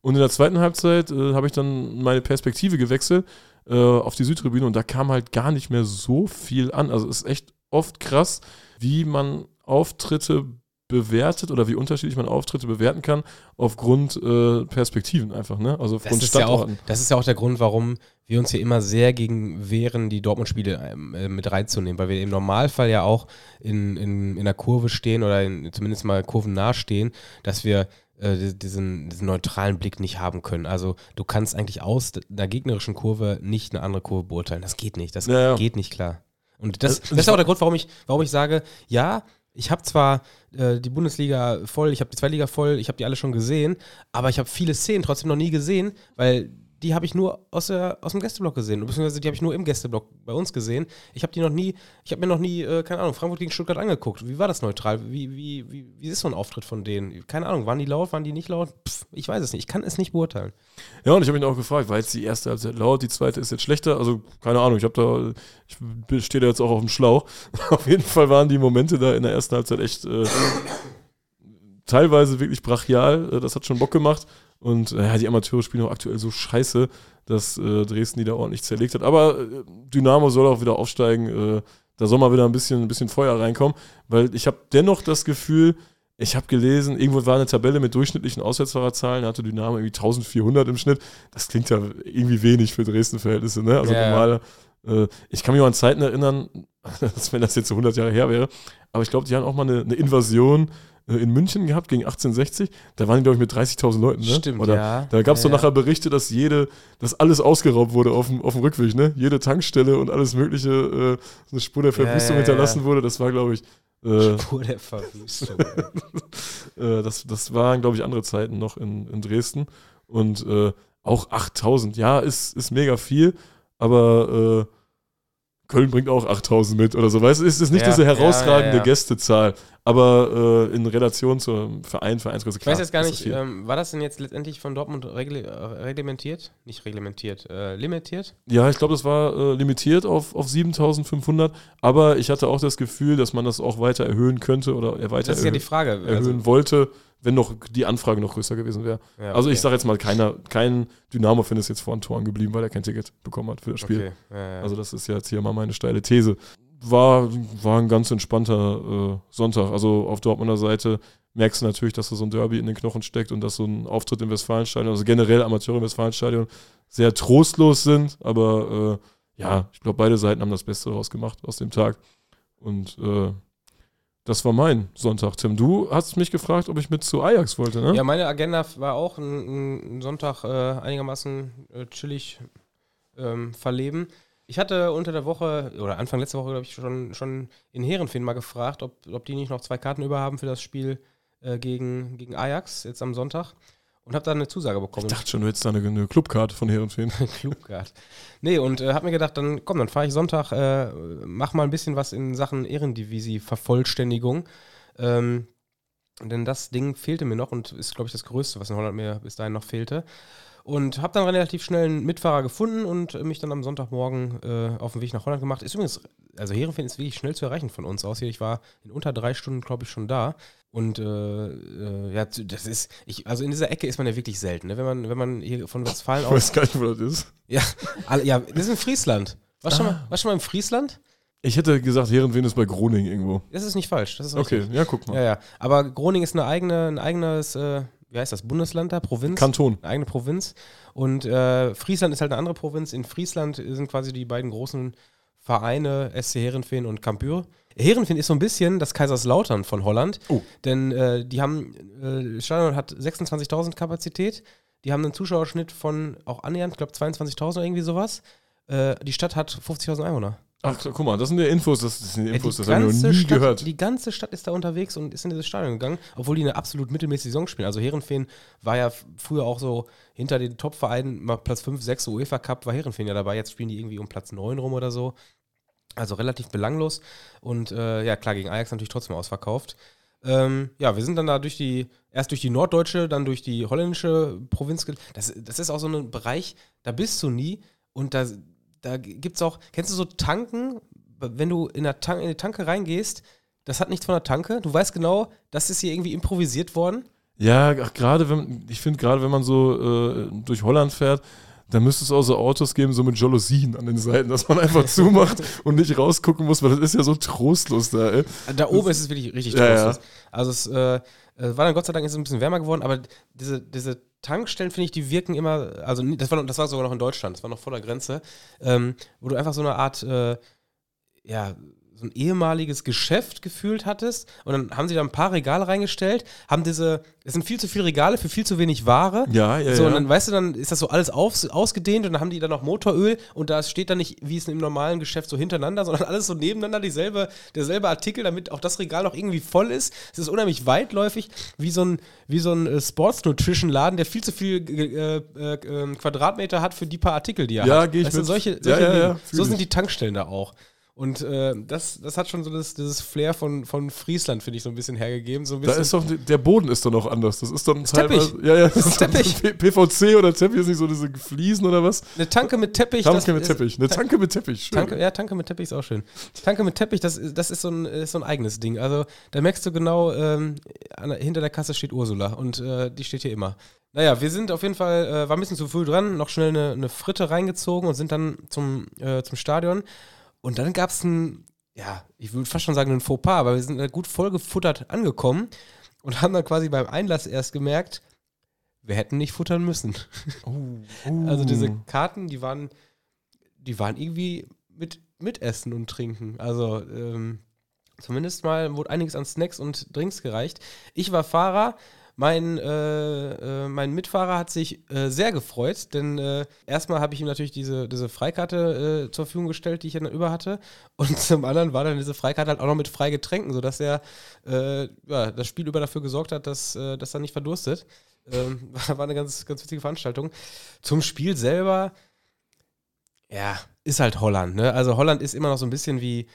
Und in der zweiten Halbzeit äh, habe ich dann meine Perspektive gewechselt äh, auf die Südtribüne und da kam halt gar nicht mehr so viel an. Also es ist echt oft krass, wie man Auftritte bewertet oder wie unterschiedlich man Auftritte bewerten kann aufgrund äh, Perspektiven einfach, ne? Also aufgrund das ist Ja auch, das ist ja auch der Grund, warum wir uns hier immer sehr gegen wehren, die Dortmund-Spiele ähm, äh, mit reinzunehmen, weil wir im Normalfall ja auch in, in, in der Kurve stehen oder in, zumindest mal kurvennah stehen, dass wir äh, diesen, diesen neutralen Blick nicht haben können. Also du kannst eigentlich aus einer gegnerischen Kurve nicht eine andere Kurve beurteilen. Das geht nicht. Das ja, ja. geht nicht klar. Und das, das ist auch der Grund, warum ich, warum ich sage, ja, ich habe zwar äh, die Bundesliga voll, ich habe die Zweitliga voll, ich habe die alle schon gesehen, aber ich habe viele Szenen trotzdem noch nie gesehen, weil die habe ich nur aus, der, aus dem Gästeblock gesehen. Beziehungsweise die habe ich nur im Gästeblock bei uns gesehen. Ich habe die noch nie, ich habe mir noch nie, äh, keine Ahnung, Frankfurt gegen Stuttgart angeguckt. Wie war das neutral? Wie, wie, wie, wie ist so ein Auftritt von denen? Keine Ahnung, waren die laut, waren die nicht laut? Pff, ich weiß es nicht. Ich kann es nicht beurteilen. Ja, und ich habe ihn auch gefragt, war jetzt die erste Halbzeit laut, die zweite ist jetzt schlechter? Also, keine Ahnung, ich habe da, ich stehe da jetzt auch auf dem Schlauch. [LAUGHS] auf jeden Fall waren die Momente da in der ersten Halbzeit echt äh, teilweise wirklich brachial. Äh, das hat schon Bock gemacht. Und äh, ja, die Amateure spielen auch aktuell so scheiße, dass äh, Dresden die da ordentlich zerlegt hat. Aber äh, Dynamo soll auch wieder aufsteigen. Äh, da soll mal wieder ein bisschen, ein bisschen Feuer reinkommen, weil ich habe dennoch das Gefühl, ich habe gelesen, irgendwo war eine Tabelle mit durchschnittlichen Auswärtsfahrerzahlen, da hatte Dynamo irgendwie 1400 im Schnitt. Das klingt ja irgendwie wenig für Dresden-Verhältnisse, ne? Also yeah. normal. Äh, ich kann mich auch an Zeiten erinnern, [LAUGHS] wenn das jetzt so 100 Jahre her wäre, aber ich glaube, die hatten auch mal eine, eine Invasion in München gehabt gegen 1860. Da waren die, glaube ich, mit 30.000 Leuten. Ne? Stimmt, Oder ja. Da gab es ja, doch nachher Berichte, dass jede, dass alles ausgeraubt wurde auf dem, auf dem Rückweg. Ne? Jede Tankstelle und alles Mögliche, äh, eine Spur der Verwüstung hinterlassen wurde. Das war, glaube ich. Äh, [LAUGHS] Spur der Verwüstung. [LAUGHS] äh, das, das waren, glaube ich, andere Zeiten noch in, in Dresden. Und äh, auch 8000, ja, ist, ist mega viel, aber äh, Köln bringt auch 8000 mit oder so. Weißt du, es ist nicht ja, diese herausragende ja, ja, Gästezahl, aber äh, in Relation zum Verein, Vereinsgröße, klar. Ich weiß jetzt gar nicht, ähm, war das denn jetzt letztendlich von Dortmund regl äh, reglementiert? Nicht reglementiert, äh, limitiert? Ja, ich glaube, das war äh, limitiert auf, auf 7500, aber ich hatte auch das Gefühl, dass man das auch weiter erhöhen könnte oder er weiter das ist ja die Frage. erhöhen also, wollte wenn noch die Anfrage noch größer gewesen wäre. Ja, okay. Also ich sage jetzt mal, keiner, kein Dynamo-Fan ist jetzt vor den Toren geblieben, weil er kein Ticket bekommen hat für das Spiel. Okay. Ja, ja. Also das ist jetzt hier mal meine steile These. War, war ein ganz entspannter äh, Sonntag. Also auf Dortmunder Seite merkst du natürlich, dass da so ein Derby in den Knochen steckt und dass so ein Auftritt im Westfalenstadion, also generell Amateure im Westfalenstadion, sehr trostlos sind. Aber äh, ja, ich glaube, beide Seiten haben das Beste daraus gemacht aus dem Tag. Und äh, das war mein Sonntag, Tim. Du hast mich gefragt, ob ich mit zu Ajax wollte, ne? Ja, meine Agenda war auch ein, ein Sonntag äh, einigermaßen äh, chillig ähm, verleben. Ich hatte unter der Woche, oder Anfang letzter Woche, glaube ich, schon, schon in Herrenfeen mal gefragt, ob, ob die nicht noch zwei Karten über haben für das Spiel äh, gegen, gegen Ajax, jetzt am Sonntag. Und habe dann eine Zusage bekommen. Ich dachte schon, du hättest da eine, eine Clubcard von Herrenfeen. [LAUGHS] Clubcard. Nee, und äh, habe mir gedacht, dann komm, dann fahre ich Sonntag, äh, mach mal ein bisschen was in Sachen Ehrendivisie-Vervollständigung. Ähm, denn das Ding fehlte mir noch und ist, glaube ich, das Größte, was in Holland mir bis dahin noch fehlte. Und habe dann relativ schnell einen Mitfahrer gefunden und mich dann am Sonntagmorgen äh, auf den Weg nach Holland gemacht. Ist übrigens, also Herenfeen ist wirklich schnell zu erreichen von uns aus hier. Ich war in unter drei Stunden, glaube ich, schon da. Und äh, äh, ja, das ist, ich, also in dieser Ecke ist man ja wirklich selten. Ne? Wenn, man, wenn man hier von Westfalen Ich aus. weiß gar nicht, wo das ist. Ja, alle, ja, das ist in Friesland. Warst du schon, mal, warst schon mal in Friesland? Ich hätte gesagt, Herrenfeen ist bei Groningen irgendwo. Das ist nicht falsch. Ist Okay, ja, guck mal. Ja, ja. Aber Groningen ist eine eigene, ein eigenes, äh, wie heißt das, Bundesland da, Provinz? Kanton. Eine eigene Provinz. Und äh, Friesland ist halt eine andere Provinz. In Friesland sind quasi die beiden großen Vereine, SC Herenfeen und Kampür. Herenfeen ist so ein bisschen das Kaiserslautern von Holland. Oh. Denn äh, die haben, äh, Stadion hat 26.000 Kapazität. Die haben einen Zuschauerschnitt von auch annähernd, ich glaube 22.000 oder irgendwie sowas. Äh, die Stadt hat 50.000 Einwohner. Ach, guck mal, das sind ja Infos, das, das sind die Ja, Infos, die das habe ich noch nie Stadt, gehört. Die ganze Stadt ist da unterwegs und ist in dieses Stadion gegangen, obwohl die eine absolut mittelmäßige Saison spielen. Also Herenfeen war ja früher auch so hinter den Top-Vereinen, mal Platz 5, 6, UEFA Cup war Herenfeen ja dabei. Jetzt spielen die irgendwie um Platz 9 rum oder so. Also relativ belanglos. Und äh, ja, klar, gegen Ajax natürlich trotzdem ausverkauft. Ähm, ja, wir sind dann da durch die, erst durch die norddeutsche, dann durch die holländische Provinz. Das, das ist auch so ein Bereich, da bist du nie. Und da, da gibt es auch, kennst du so Tanken, wenn du in, der Tan in die Tanke reingehst, das hat nichts von der Tanke. Du weißt genau, das ist hier irgendwie improvisiert worden. Ja, gerade wenn, ich finde, gerade wenn man so äh, durch Holland fährt, da müsste es auch so Autos geben, so mit Jalousien an den Seiten, dass man einfach [LAUGHS] zumacht und nicht rausgucken muss, weil das ist ja so trostlos da, ey. Da oben ist es wirklich richtig Ja, ja. trostlos. Also es äh, war dann Gott sei Dank ist es ein bisschen wärmer geworden, aber diese, diese Tankstellen, finde ich, die wirken immer, also das war, das war sogar noch in Deutschland, das war noch vor der Grenze, ähm, wo du einfach so eine Art, äh, ja, so ein ehemaliges Geschäft gefühlt hattest und dann haben sie da ein paar Regale reingestellt, haben diese, es sind viel zu viele Regale für viel zu wenig Ware. Ja, ja, So, ja. und dann, weißt du, dann ist das so alles auf, ausgedehnt und dann haben die dann noch Motoröl und da steht dann nicht, wie es im normalen Geschäft so hintereinander, sondern [LAUGHS] alles so nebeneinander, dieselbe, derselbe Artikel, damit auch das Regal noch irgendwie voll ist. Es ist unheimlich weitläufig, wie so ein, wie so ein äh, Sports Nutrition Laden, der viel zu viel äh, äh, äh, Quadratmeter hat für die paar Artikel, die er Ja, hat. geh ich weißt du, mit. solche, Ja, solche ja, ja, so sind die Tankstellen da auch. Und äh, das, das hat schon so das, dieses Flair von, von Friesland, finde ich, so ein bisschen hergegeben. So ein Da bisschen, ist doch, der Boden ist doch noch anders. Das ist doch ein Teppich. teilweise. Ja, ja, das ist Teppich. PVC oder Teppich ist nicht so diese Fliesen oder was? eine Tanke mit Teppich. Tanke mit Teppich. Eine Tanke mit Teppich. Schön. Tanke, ja, Tanke mit Teppich ist auch schön. Tanke mit Teppich, das, ist- das ist, so ein, ist so ein eigenes Ding. Also da merkst du genau, ähm, hinter der Kasse steht Ursula und äh, die steht hier immer. Naja, wir sind auf jeden Fall, äh, war ein bisschen zu früh dran, noch schnell eine, eine Fritte reingezogen und sind dann zum, äh, zum Stadion. Und dann gab es ein, ja, ich würde fast schon sagen, ein Fauxpas, aber wir sind äh, gut vollgefuttert angekommen und haben dann quasi beim Einlass erst gemerkt, wir hätten nicht futtern müssen. Oh, [LAUGHS] Also diese Karten, die waren, die waren irgendwie mit, mit Essen und Trinken. Also ähm, zumindest mal wurde einiges an Snacks und Drinks gereicht. Ich war Fahrer. Mein, äh, äh, mein Mitfahrer hat sich äh, sehr gefreut, denn äh, erstmal habe ich ihm natürlich diese, diese Freikarte äh, zur Verfügung gestellt, die ich dann über hatte. Und [LAUGHS] zum anderen war dann diese Freikarte halt auch noch mit Freigetränken, sodass er äh, ja, das Spiel über dafür gesorgt hat, dass, dass er nicht verdurstet. Ähm, [LAUGHS] war, war eine ganz, ganz witzige Veranstaltung. Zum Spiel selber, ja, ist halt Holland, ne? Also Holland ist immer noch so ein bisschen wie,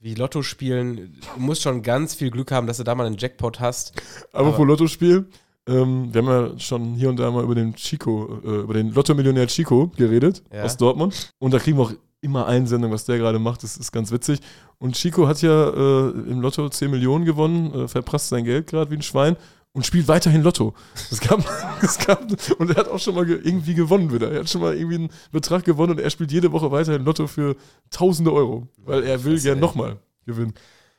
wie Lotto spielen. Du musst schon ganz viel Glück haben, dass du da mal einen Jackpot hast. Aber Aber- pro Lottospiel, ähm, wir haben ja schon hier und da mal über den Chico, äh, über den Lotto-Millionär Chico geredet Ja. aus Dortmund. Und da kriegen wir auch immer Einsendung, was der gerade macht. Das ist ganz witzig. Und Chico hat ja äh, im Lotto 10 Millionen gewonnen, äh, verprasst sein Geld gerade wie ein Schwein und spielt weiterhin Lotto. Es gab, [LAUGHS] es gab, und er hat auch schon mal ge irgendwie gewonnen wieder. Er hat schon mal irgendwie einen Betrag gewonnen und er spielt jede Woche weiterhin Lotto für tausende Euro, weil er will Fresse, gern ey. nochmal gewinnen.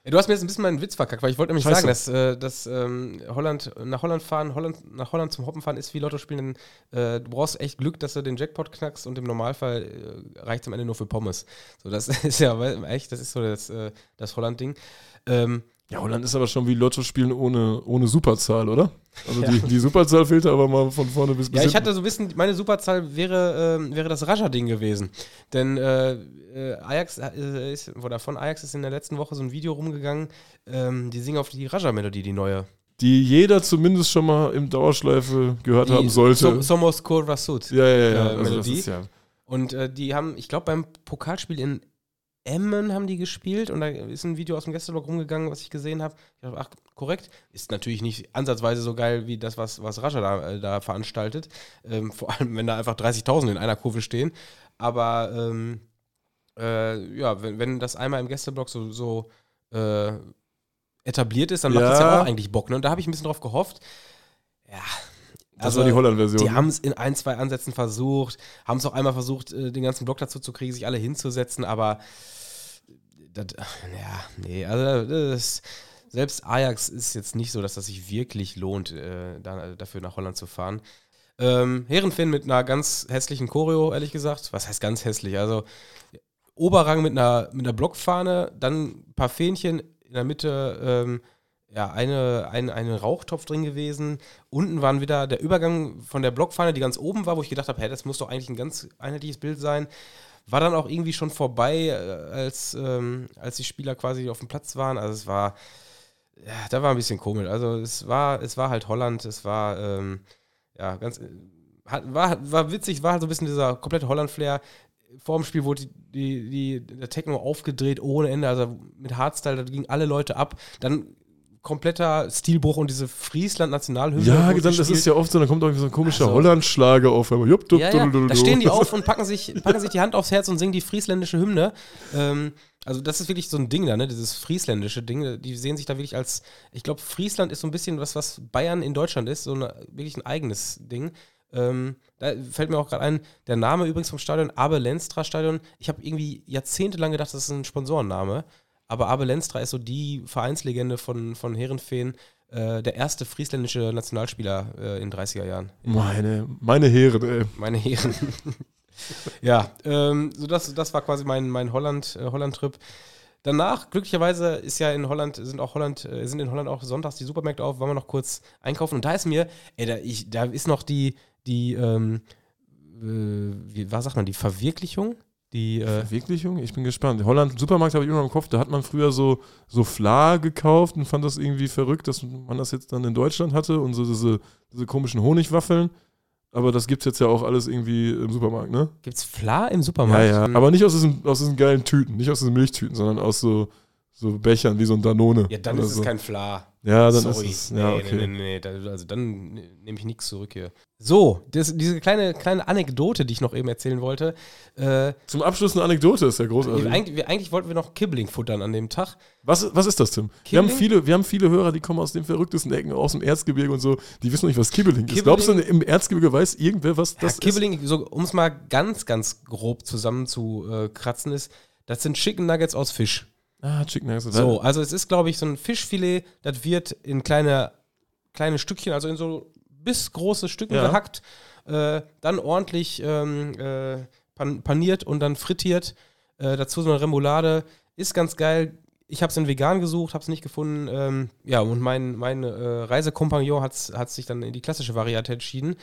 Du hast mir jetzt ein bisschen meinen Witz verkackt, weil ich wollte nämlich Scheiße. sagen, dass, äh, dass ähm, Holland nach Holland fahren, Holland, nach Holland zum Hoppen fahren ist wie Lotto spielen. Denn, äh, du brauchst echt Glück, dass du den Jackpot knackst und im Normalfall äh, reicht es am Ende nur für Pommes. So, das [LAUGHS] ist ja echt, das ist so das, äh, das Holland-Ding. Ähm, Ja, Holland ist aber schon wie Lotto spielen ohne, ohne Superzahl, oder? Also Ja. die, die Superzahl fehlt aber mal von vorne bis bis Ja, ich hatte so ein bisschen, meine Superzahl wäre, ähm, wäre das Raja-Ding gewesen. Denn äh, äh, Ajax äh, ist, oder von Ajax ist in der letzten Woche so ein Video rumgegangen, ähm, die singen auf die Raja-Melodie, die neue. die jeder zumindest schon mal im Dauerschleife gehört haben Die sollte. So, Somos Kurvasut. ja, ja, ja. äh, also Melodie. ja. Und äh, die haben, ich glaube, beim Pokalspiel in Emmen haben die gespielt und da ist ein Video aus dem Gästeblock rumgegangen, was ich gesehen habe. Ich dachte, ach, korrekt. Ist natürlich nicht ansatzweise so geil wie das, was, was Raja da, äh, da veranstaltet. Ähm, [LAUGHS] vor allem, wenn da einfach 30.000 in einer Kurve stehen. Aber ähm, äh, ja, wenn, wenn das einmal im Gästeblock so, so äh, etabliert ist, dann macht Ja. das ja auch eigentlich Bock. Ne? Und da habe ich ein bisschen drauf gehofft. Ja. Das also war die Holland-Version. Die haben es in ein, zwei Ansätzen versucht, haben es auch einmal versucht, äh, den ganzen Block dazu zu kriegen, sich alle hinzusetzen, aber das, ja, nee, also das, selbst Ajax ist jetzt nicht so, dass das sich wirklich lohnt, äh, da, dafür nach Holland zu fahren. Ähm, Herrenfinn mit einer ganz hässlichen Choreo, ehrlich gesagt. Was heißt ganz hässlich? Also Oberrang mit einer, mit einer Blockfahne, dann ein paar Fähnchen in der Mitte, ähm, ja, eine, ein, ein Rauchtopf drin gewesen. Unten waren wieder der Übergang von der Blockfahne, die ganz oben war, wo ich gedacht habe, hey, das muss doch eigentlich ein ganz einheitliches Bild sein. War dann auch irgendwie schon vorbei, äh, als, ähm, als die Spieler quasi auf dem Platz waren. Also es war, ja, da war ein bisschen komisch. Also es war, es war halt Holland, es war, ähm, ja, ganz, war, war witzig, war halt so ein bisschen dieser komplette Holland-Flair. Vor dem Spiel wurde die, die, der Techno aufgedreht ohne Ende, also mit Hardstyle, da gingen alle Leute ab. Dann kompletter Stilbruch und diese Friesland-Nationalhymne. ja, das gespielt. ist ja oft so, dann kommt irgendwie so ein komischer Also- Holland-Schlager auf einmal. Jupp, dupp, Ja, ja, da stehen die auf [LAUGHS] und packen sich, packen sich die Hand aufs Herz und singen die friesländische Hymne. Ähm, also das ist wirklich so ein Ding da, ne? Dieses friesländische Ding. Die sehen sich da wirklich als, ich glaube, Friesland ist so ein bisschen was, was Bayern in Deutschland ist, so eine, wirklich ein eigenes Ding. Ähm, da fällt mir auch gerade ein, der Name übrigens vom Stadion, Abe Lenstra Stadion. Ich habe irgendwie jahrzehntelang gedacht, das ist ein Sponsorenname. Aber Abe Lenstra ist so die Vereinslegende von, von Herrenfeen, äh, der erste friesländische Nationalspieler äh, in den 30er Jahren. Meine, meine Herren, ey. Meine Herren. [LAUGHS] ja, ähm, so das, das war quasi mein, mein Holland, äh, Holland-Trip. Danach, glücklicherweise, ist ja in Holland, sind auch Holland, äh, sind in Holland auch sonntags die Supermärkte auf, wollen wir noch kurz einkaufen. Und da ist mir, ey, da, ich, da ist noch die, die, ähm, äh, wie, was sagt man, die Verwirklichung? Die, äh, Verwirklichung? Ich bin gespannt. Holland, Supermarkt habe ich immer im Kopf, da hat man früher so, so Fla gekauft und fand das irgendwie verrückt, dass man das jetzt dann in Deutschland hatte und so diese, diese komischen Honigwaffeln. Aber das gibt es jetzt ja auch alles irgendwie im Supermarkt, ne? gibt's Fla im Ja, Supermarkt? ja. Hm. Aber nicht aus diesen, aus diesen geilen Tüten, nicht aus diesen Milchtüten, sondern aus so, so Bechern wie so ein Danone. ja, dann ist so. es kein Fla. Ja, dann Sorry. ist es. Ja, nee, okay. nee, nee, nee, also dann nehme ich nichts zurück hier. So, das, diese kleine, kleine Anekdote, die ich noch eben erzählen wollte. Äh, Zum Abschluss eine Anekdote, ist ja großartig. eigentlich, wir, eigentlich wollten wir noch Kibbeling futtern an dem Tag. Was, was ist das, Tim? Wir haben, Kibbeling? viele, wir haben viele Hörer, die kommen aus den verrücktesten Ecken, aus dem Erzgebirge und so, die wissen noch nicht, was Kibbeling ist. Kibbeling- Glaubst du, im Erzgebirge weiß irgendwer, was Ja, das ist? Kibbeling, so, um es mal ganz, ganz grob zusammenzukratzen, ist, das sind Chicken Nuggets aus Fisch. Ah, Chicken Nuggets. So, also es ist, glaube ich, so ein Fischfilet, das wird in kleine, kleine Stückchen, also in so bis große Stücken Ja. gehackt, äh, dann ordentlich ähm, äh, pan paniert und dann frittiert. Äh, dazu so eine Remoulade. Ist ganz geil. Ich habe es in vegan gesucht, habe es nicht gefunden. Ähm, ja, und mein, mein äh, Reisekompagnon hat sich dann in die klassische Variante entschieden.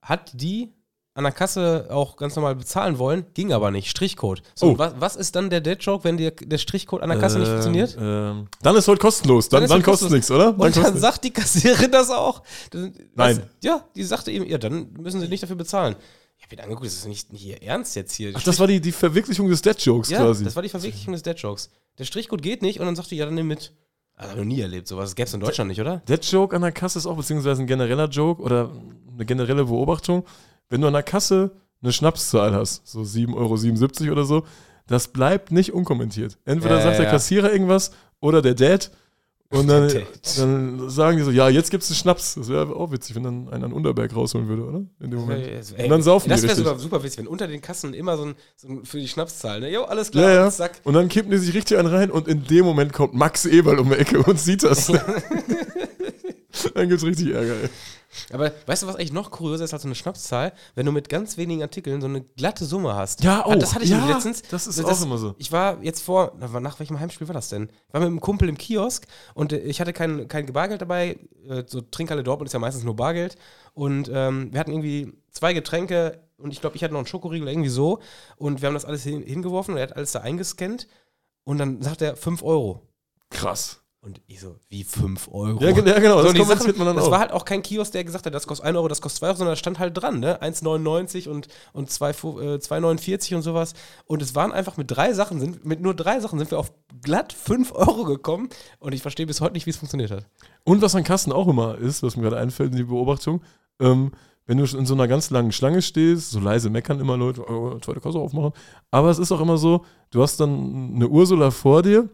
Hat die an der Kasse auch ganz normal bezahlen wollen, ging aber nicht. Strichcode. So, Oh. was, was ist dann der Dead-Joke, wenn dir der Strichcode an der Kasse nicht funktioniert? Ähm, dann ist heute kostenlos. Dann, Dann dann kostet nichts, oder? Und dann sagt die Kassiererin [LAUGHS] das auch. Dann, Nein. Was, ja, die sagte eben, ja, dann müssen sie nicht dafür bezahlen. Ich habe ihn angeguckt, das ist nicht hier ernst jetzt hier. Ach, das war die, die Verwirklichung des Dead-Jokes ja, quasi. das war die Verwirklichung des Dead-Jokes. Der Strichcode geht nicht und dann sagte, ja, dann nimm mit. Also, noch nie erlebt, sowas. Das gäbe es in Deutschland nicht, oder? Dead-Joke an der Kasse ist auch beziehungsweise ein genereller Joke oder eine generelle Beobachtung. Wenn du an der Kasse eine Schnapszahl hast, so 7,77 Euro oder so, das bleibt nicht unkommentiert. Entweder Ja, sagt der ja. Kassierer irgendwas oder der Dad und dann, dann sagen die so, ja, jetzt gibt es einen Schnaps. Das wäre auch witzig, wenn dann einer einen Unterberg rausholen würde, oder? In dem Moment. Ey, Und dann saufen das die wäre richtig. sogar super witzig, wenn unter den Kassen immer so ein, so ein für die Schnapszahl, ne? Jo, alles klar, Ja, ja. zack. Und dann kippen die sich richtig einen rein und in dem Moment kommt Max Eberl um die Ecke und sieht das. [LAUGHS] [LAUGHS] dann gibt's richtig Ärger, ey. Aber weißt du, was eigentlich noch kurioser ist als so eine Schnapszahl? Wenn du mit ganz wenigen Artikeln so eine glatte Summe hast. Ja, oh, Ah, Das hatte ich ja, letztens. das ist Das- auch immer so. Ich war jetzt vor, na, nach welchem Heimspiel war das denn? Ich war mit einem Kumpel im Kiosk und äh, ich hatte kein, kein Bargeld dabei. Äh, So Trinkhalle Dortmund ist ja meistens nur Bargeld. Und ähm, wir hatten irgendwie zwei Getränke und ich glaube, ich hatte noch einen Schokoriegel irgendwie so. Und wir haben das alles hin, hingeworfen und er hat alles da eingescannt. Und dann sagt er 5 Euro. Krass. Und ich so, wie 5 Euro? Ja, gen- ja, genau, So, das Sachen, man dann das auch. war halt auch kein Kiosk, der gesagt hat, das kostet 1 Euro, das kostet 2 Euro, sondern da stand halt dran, ne? 1,99 und, und 2, äh, 2,49 und sowas. Und es waren einfach mit drei Sachen, sind, mit nur drei Sachen sind wir auf glatt 5 Euro gekommen. Und ich verstehe bis heute nicht, wie es funktioniert hat. Und was an Kassen auch immer ist, was mir gerade einfällt in die Beobachtung, ähm, wenn du in so einer ganz langen Schlange stehst, so leise meckern immer Leute, oh, zweite Kasse aufmachen. Aber es ist auch immer so, du hast dann eine Ursula vor dir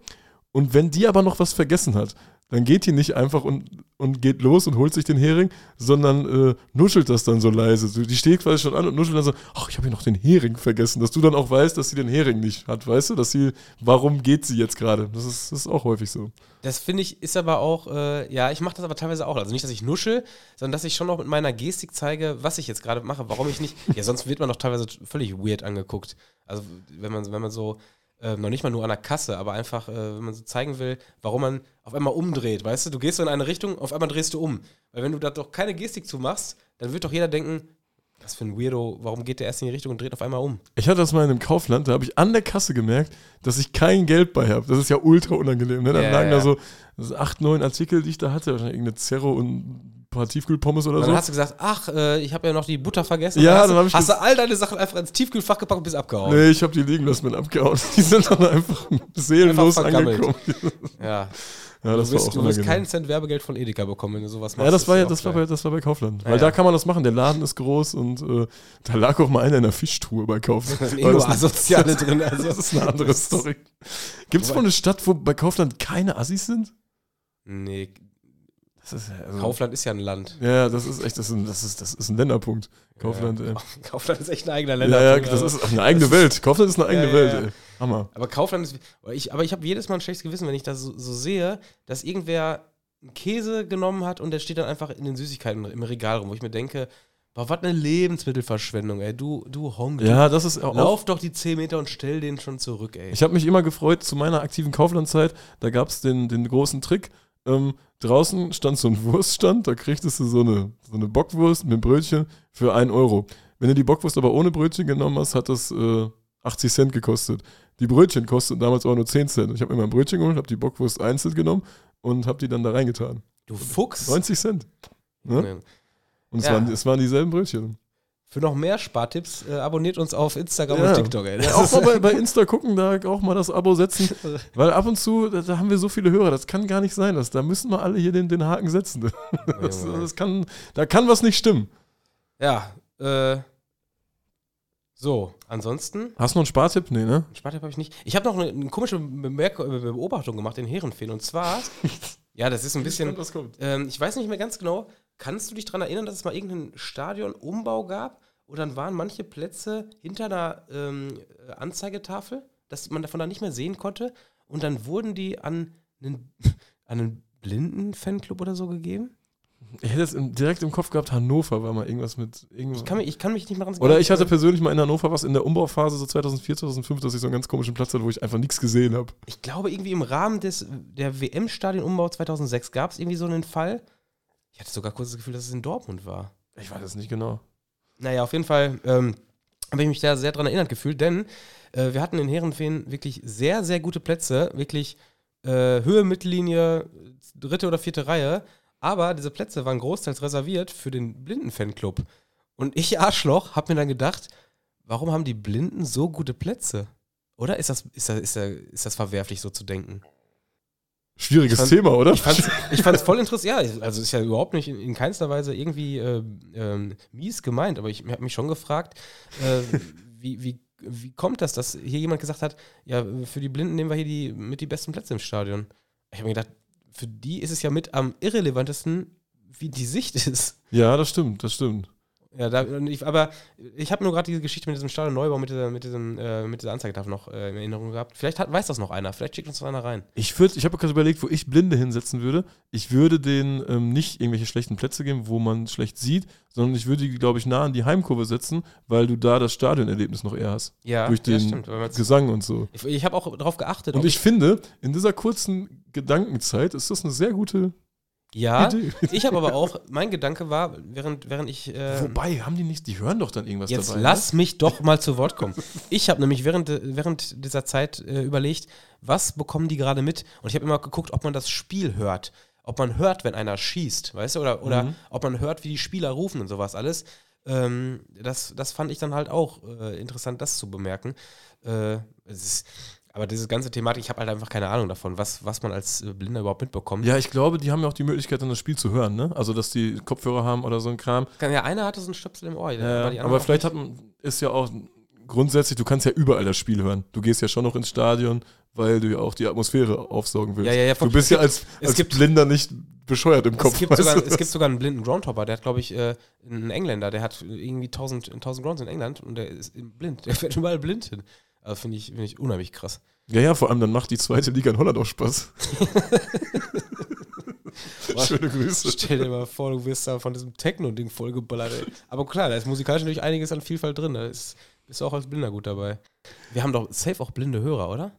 und wenn die aber noch was vergessen hat, dann geht die nicht einfach und, und geht los und holt sich den Hering, sondern äh, nuschelt das dann so leise. Die steht quasi schon an und nuschelt dann so, ach, ich habe hier noch den Hering vergessen, dass du dann auch weißt, dass sie den Hering nicht hat, weißt du, dass sie, warum geht sie jetzt gerade? Das ist, das ist auch häufig so. Das finde ich, ist aber auch, äh, ja, ich mache das aber teilweise auch. Also nicht, dass ich nuschel, sondern dass ich schon noch mit meiner Gestik zeige, was ich jetzt gerade mache, warum ich nicht. Ja, sonst wird man doch teilweise völlig weird angeguckt. Also, wenn man, wenn man so, äh, noch nicht mal nur an der Kasse, aber einfach, äh, wenn man so zeigen will, warum man auf einmal umdreht, weißt du? Du gehst so in eine Richtung, auf einmal drehst du um. Weil wenn du da doch keine Gestik zu machst, dann wird doch jeder denken, was für ein Weirdo, warum geht der erst in die Richtung und dreht auf einmal um? Ich hatte das mal in einem Kaufland, da habe ich an der Kasse gemerkt, dass ich kein Geld bei habe. Das ist ja ultra unangenehm. Ne? Dann Ja, lagen ja. da so acht, neun Artikel, die ich da hatte, wahrscheinlich irgendeine Zerro und paar Tiefkühlpommes oder Und dann so. hast du gesagt, ach, äh, ich habe ja noch die Butter vergessen. Ja, Und hast, dann du- hab ich hast du all deine Sachen einfach ins Tiefkühlfach gepackt und bist abgehauen. Nee, ich habe die liegen lassen mit abgehauen. [LAUGHS] Die sind dann einfach seelenlos Einfach angekommen. Ja. Ja, Du das war wirst, auch du wirst keinen Cent Werbegeld von Edeka bekommen, wenn du sowas machst. Ja, das war ja, das war, bei, das war bei Kaufland. Ja, Weil ja. da kann man das machen. Der Laden ist groß und äh, da lag auch mal einer in der Fischtruhe bei Kaufland. Da [LAUGHS] sind eh nur Asoziale [LAUGHS] drin. Also. Das ist eine andere Story. Gibt es wohl eine Stadt, wo bei Kaufland keine Assis sind? Nee, ist ja, also, Kaufland ist ja ein Land. Ja, das ist echt, das ist ein, das ist, das ist ein Länderpunkt. Kaufland, ja. ey. [LAUGHS] Kaufland ist echt ein eigener Ja, Länder. ja, das ist eine eigene Welt. Kaufland ist eine eigene Ja, Welt, ja, ja. ey. Hammer. Aber Kaufland ist. Ich, aber ich habe jedes Mal ein schlechtes Gewissen, wenn ich das so, so sehe, dass irgendwer einen Käse genommen hat und der steht dann einfach in den Süßigkeiten im Regal rum, wo ich mir denke, boah, was eine Lebensmittelverschwendung, ey. Du, du Honk. Ja, das ist auch. Lauf doch die 10 Meter und stell den schon zurück, ey. Ich habe mich immer gefreut zu meiner aktiven Kauflandzeit. Da gab es den, den großen Trick. Ähm, draußen stand so ein Wurststand, da kriegtest du so eine, so eine Bockwurst mit Brötchen für 1 Euro. Wenn du die Bockwurst aber ohne Brötchen genommen hast, hat das äh, 80 Cent gekostet. Die Brötchen kosteten damals auch nur 10 Cent. Ich habe immer ein Brötchen geholt, habe die Bockwurst einzeln genommen und habe die dann da reingetan. du Fuchs. 90 Cent. Ne? Nee. Und es, Ja. waren, es waren dieselben Brötchen. Für noch mehr Spartipps äh, abonniert uns auf Instagram Ja. und TikTok, ey. Ja, auch mal bei, bei Insta gucken, da auch mal das Abo setzen. [LAUGHS] Weil ab und zu, da, da haben wir so viele Hörer, das kann gar nicht sein. Das, da müssen wir alle hier den, den Haken setzen. [LAUGHS] Das, das kann, da kann was nicht stimmen. Ja, äh. So, ansonsten, Hast du noch einen Spartipp? Nee, ne? Spartipp habe ich nicht. Ich habe noch eine, eine komische Bemerk Beobachtung gemacht, den Herrenfehlen. Und zwar, [LAUGHS] ja, das ist ein bisschen. kommt. Ähm, ich weiß nicht mehr ganz genau. Kannst du dich daran erinnern, dass es mal irgendeinen Stadionumbau gab? Und dann waren manche Plätze hinter einer ähm, äh, Anzeigetafel, dass man davon dann nicht mehr sehen konnte. Und dann wurden die an einen, [LAUGHS] an einen blinden Fanclub oder so gegeben. Ich hätte es im, direkt im Kopf gehabt, Hannover war mal irgendwas mit. Irgendwas. Ich kann mich, ich kann mich nicht mehr ganz Oder ich hatte persönlich mal in Hannover was in der Umbauphase, so 2004, 2005, dass ich so einen ganz komischen Platz hatte, wo ich einfach nichts gesehen habe. Ich glaube, irgendwie im Rahmen des, der WM-Stadionumbau 2006 gab es irgendwie so einen Fall. Ich hatte sogar kurz das Gefühl, dass es in Dortmund war. Ich weiß es nicht genau. Naja, auf jeden Fall ähm, habe ich mich da sehr dran erinnert gefühlt, denn äh, wir hatten in Herrenfeen wirklich sehr, sehr gute Plätze. Wirklich äh, Höhe, Mittellinie, dritte oder vierte Reihe. Aber diese Plätze waren großteils reserviert für den Blinden-Fanclub. Und ich, [LAUGHS] Arschloch, habe mir dann gedacht, warum haben die Blinden so gute Plätze? Oder ist das, ist das, ist das, ist das verwerflich, so zu denken? Schwieriges fand- Thema, oder? Ich fand's, [LAUGHS] ich fand's voll interessant. Ja, also ist ja überhaupt nicht in, in keinster Weise irgendwie äh, ähm, mies gemeint, aber ich habe mich schon gefragt, äh, [LAUGHS] wie, wie, wie kommt das, dass hier jemand gesagt hat, ja, für die Blinden nehmen wir hier die, mit die besten Plätze im Stadion. Ich habe mir gedacht, für die ist es ja mit am irrelevantesten, wie die Sicht [LAUGHS] ist. ja, das stimmt, das stimmt. Ja, da, ich, aber ich habe nur gerade diese Geschichte mit diesem Stadion Neubau, mit dieser, mit diesem, äh, mit dieser Anzeigetafel noch äh, in Erinnerung gehabt. Vielleicht hat, weiß das noch einer, vielleicht schickt uns noch einer rein. Ich, würd- ich habe gerade überlegt, wo ich Blinde hinsetzen würde. Ich würde denen ähm, nicht irgendwelche schlechten Plätze geben, wo man schlecht sieht, sondern ich würde die, glaube ich, nah an die Heimkurve setzen, weil du da das Stadionerlebnis noch eher hast. Ja, durch ja, den stimmt. Wenn man's- Gesang und so. ich ich habe auch darauf geachtet. Und ob ich finde, in dieser kurzen Gedankenzeit ist das eine sehr gute ja, ich habe aber auch, mein Gedanke war, während, während ich. Äh, Wobei, haben die nicht, die hören doch dann irgendwas Jetzt dabei. lass mich doch mal zu Wort kommen. Ich habe nämlich während, während dieser Zeit äh, überlegt, was bekommen die gerade mit? Und ich habe immer geguckt, ob man das Spiel hört. Ob man hört, wenn einer schießt, weißt du? Oder, oder Mhm. ob man hört, wie die Spieler rufen und sowas alles. Ähm, das, das fand ich dann halt auch äh, interessant, das zu bemerken. Äh, es ist, aber diese ganze Thematik, ich habe halt einfach keine Ahnung davon, was, was man als äh, Blinder überhaupt mitbekommt. Ja, ich glaube, die haben ja auch die Möglichkeit, dann das Spiel zu hören, ne? Also, dass die Kopfhörer haben oder so ein Kram. Ja, einer hatte so einen Stöpsel im Ohr. Anderen aber vielleicht hat ist ja auch grundsätzlich, du kannst ja überall das Spiel hören. Du gehst ja schon noch ins Stadion, weil du ja auch die Atmosphäre aufsaugen willst. Ja, ja, ja, du bist ja als, als gibt- Blinder nicht bescheuert im Kopf. Es gibt, sogar, es gibt sogar einen blinden Groundhopper, der hat, glaube ich, äh, einen Engländer, der hat irgendwie 1000, 1000 Grounds in England und der ist blind. Der fährt überall blind hin. Also finde ich, find ich unheimlich krass. ja, ja, vor allem dann macht die zweite Liga in Holland auch Spaß. [LAUGHS] Schöne Grüße. Stell dir mal vor, du wirst da von diesem Techno-Ding vollgeballert. Ey. Aber klar, da ist musikalisch natürlich einiges an Vielfalt drin. Da ist, bist du auch als Blinder gut dabei. Wir haben doch safe auch blinde Hörer, oder?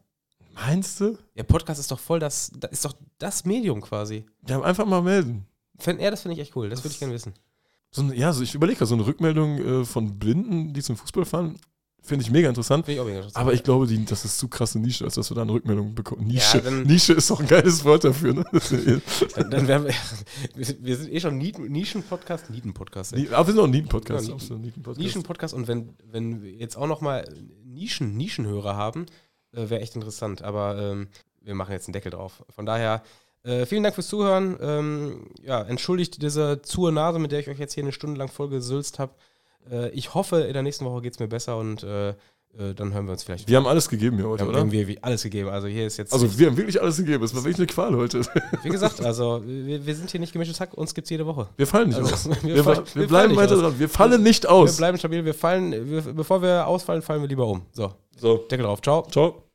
Meinst du? Der Podcast ist doch voll das, das ist doch das Medium quasi. Ja, einfach mal melden. Fänd, ja, das finde ich echt cool. Das würde ich gerne wissen. So eine, ja, so ich überlege so eine Rückmeldung äh, von Blinden, die zum Fußball fahren, finde ich mega interessant. Finde ich auch mega interessant. Aber ich glaube, die, das ist zu krasse Nische, als dass wir da eine Rückmeldung bekommen. Nische. Ja, dann- Nische ist doch ein geiles Wort dafür, ne? [LAUGHS] dann, dann wären wir, [LAUGHS] wir, sind eh schon Nischen-Podcast, Nieten-Podcast. Aber wir sind auch ein Nieten-Podcast. Ja. Nischen-Podcast und wenn, wenn wir jetzt auch nochmal Nischen, Nischenhörer haben, äh, wäre echt interessant. Aber ähm, wir machen jetzt einen Deckel drauf. Von daher, äh, vielen Dank fürs Zuhören. Ähm, ja, entschuldigt diese zur Nase, mit der ich euch jetzt hier eine Stunde lang vollgesülzt habe. Äh, ich hoffe, in der nächsten Woche geht es mir besser und äh, äh, dann hören wir uns vielleicht. Wir haben alles gegeben hier Wir heute, haben oder? irgendwie wie alles gegeben. Also hier ist jetzt, Also wir haben wirklich alles gegeben. Es war wirklich eine Qual heute. [LAUGHS] wie gesagt, also wir, wir sind hier nicht gemischtes Hack, uns gibt es jede Woche. Wir fallen nicht Also, aus. [LAUGHS] wir Wir, fallen- wir, wir bleiben weiter aus. dran. Wir fallen nicht Wir aus. bleiben stabil, wir fallen, wir, bevor wir ausfallen, fallen wir lieber um. So, So, Deckel drauf, ciao. ciao.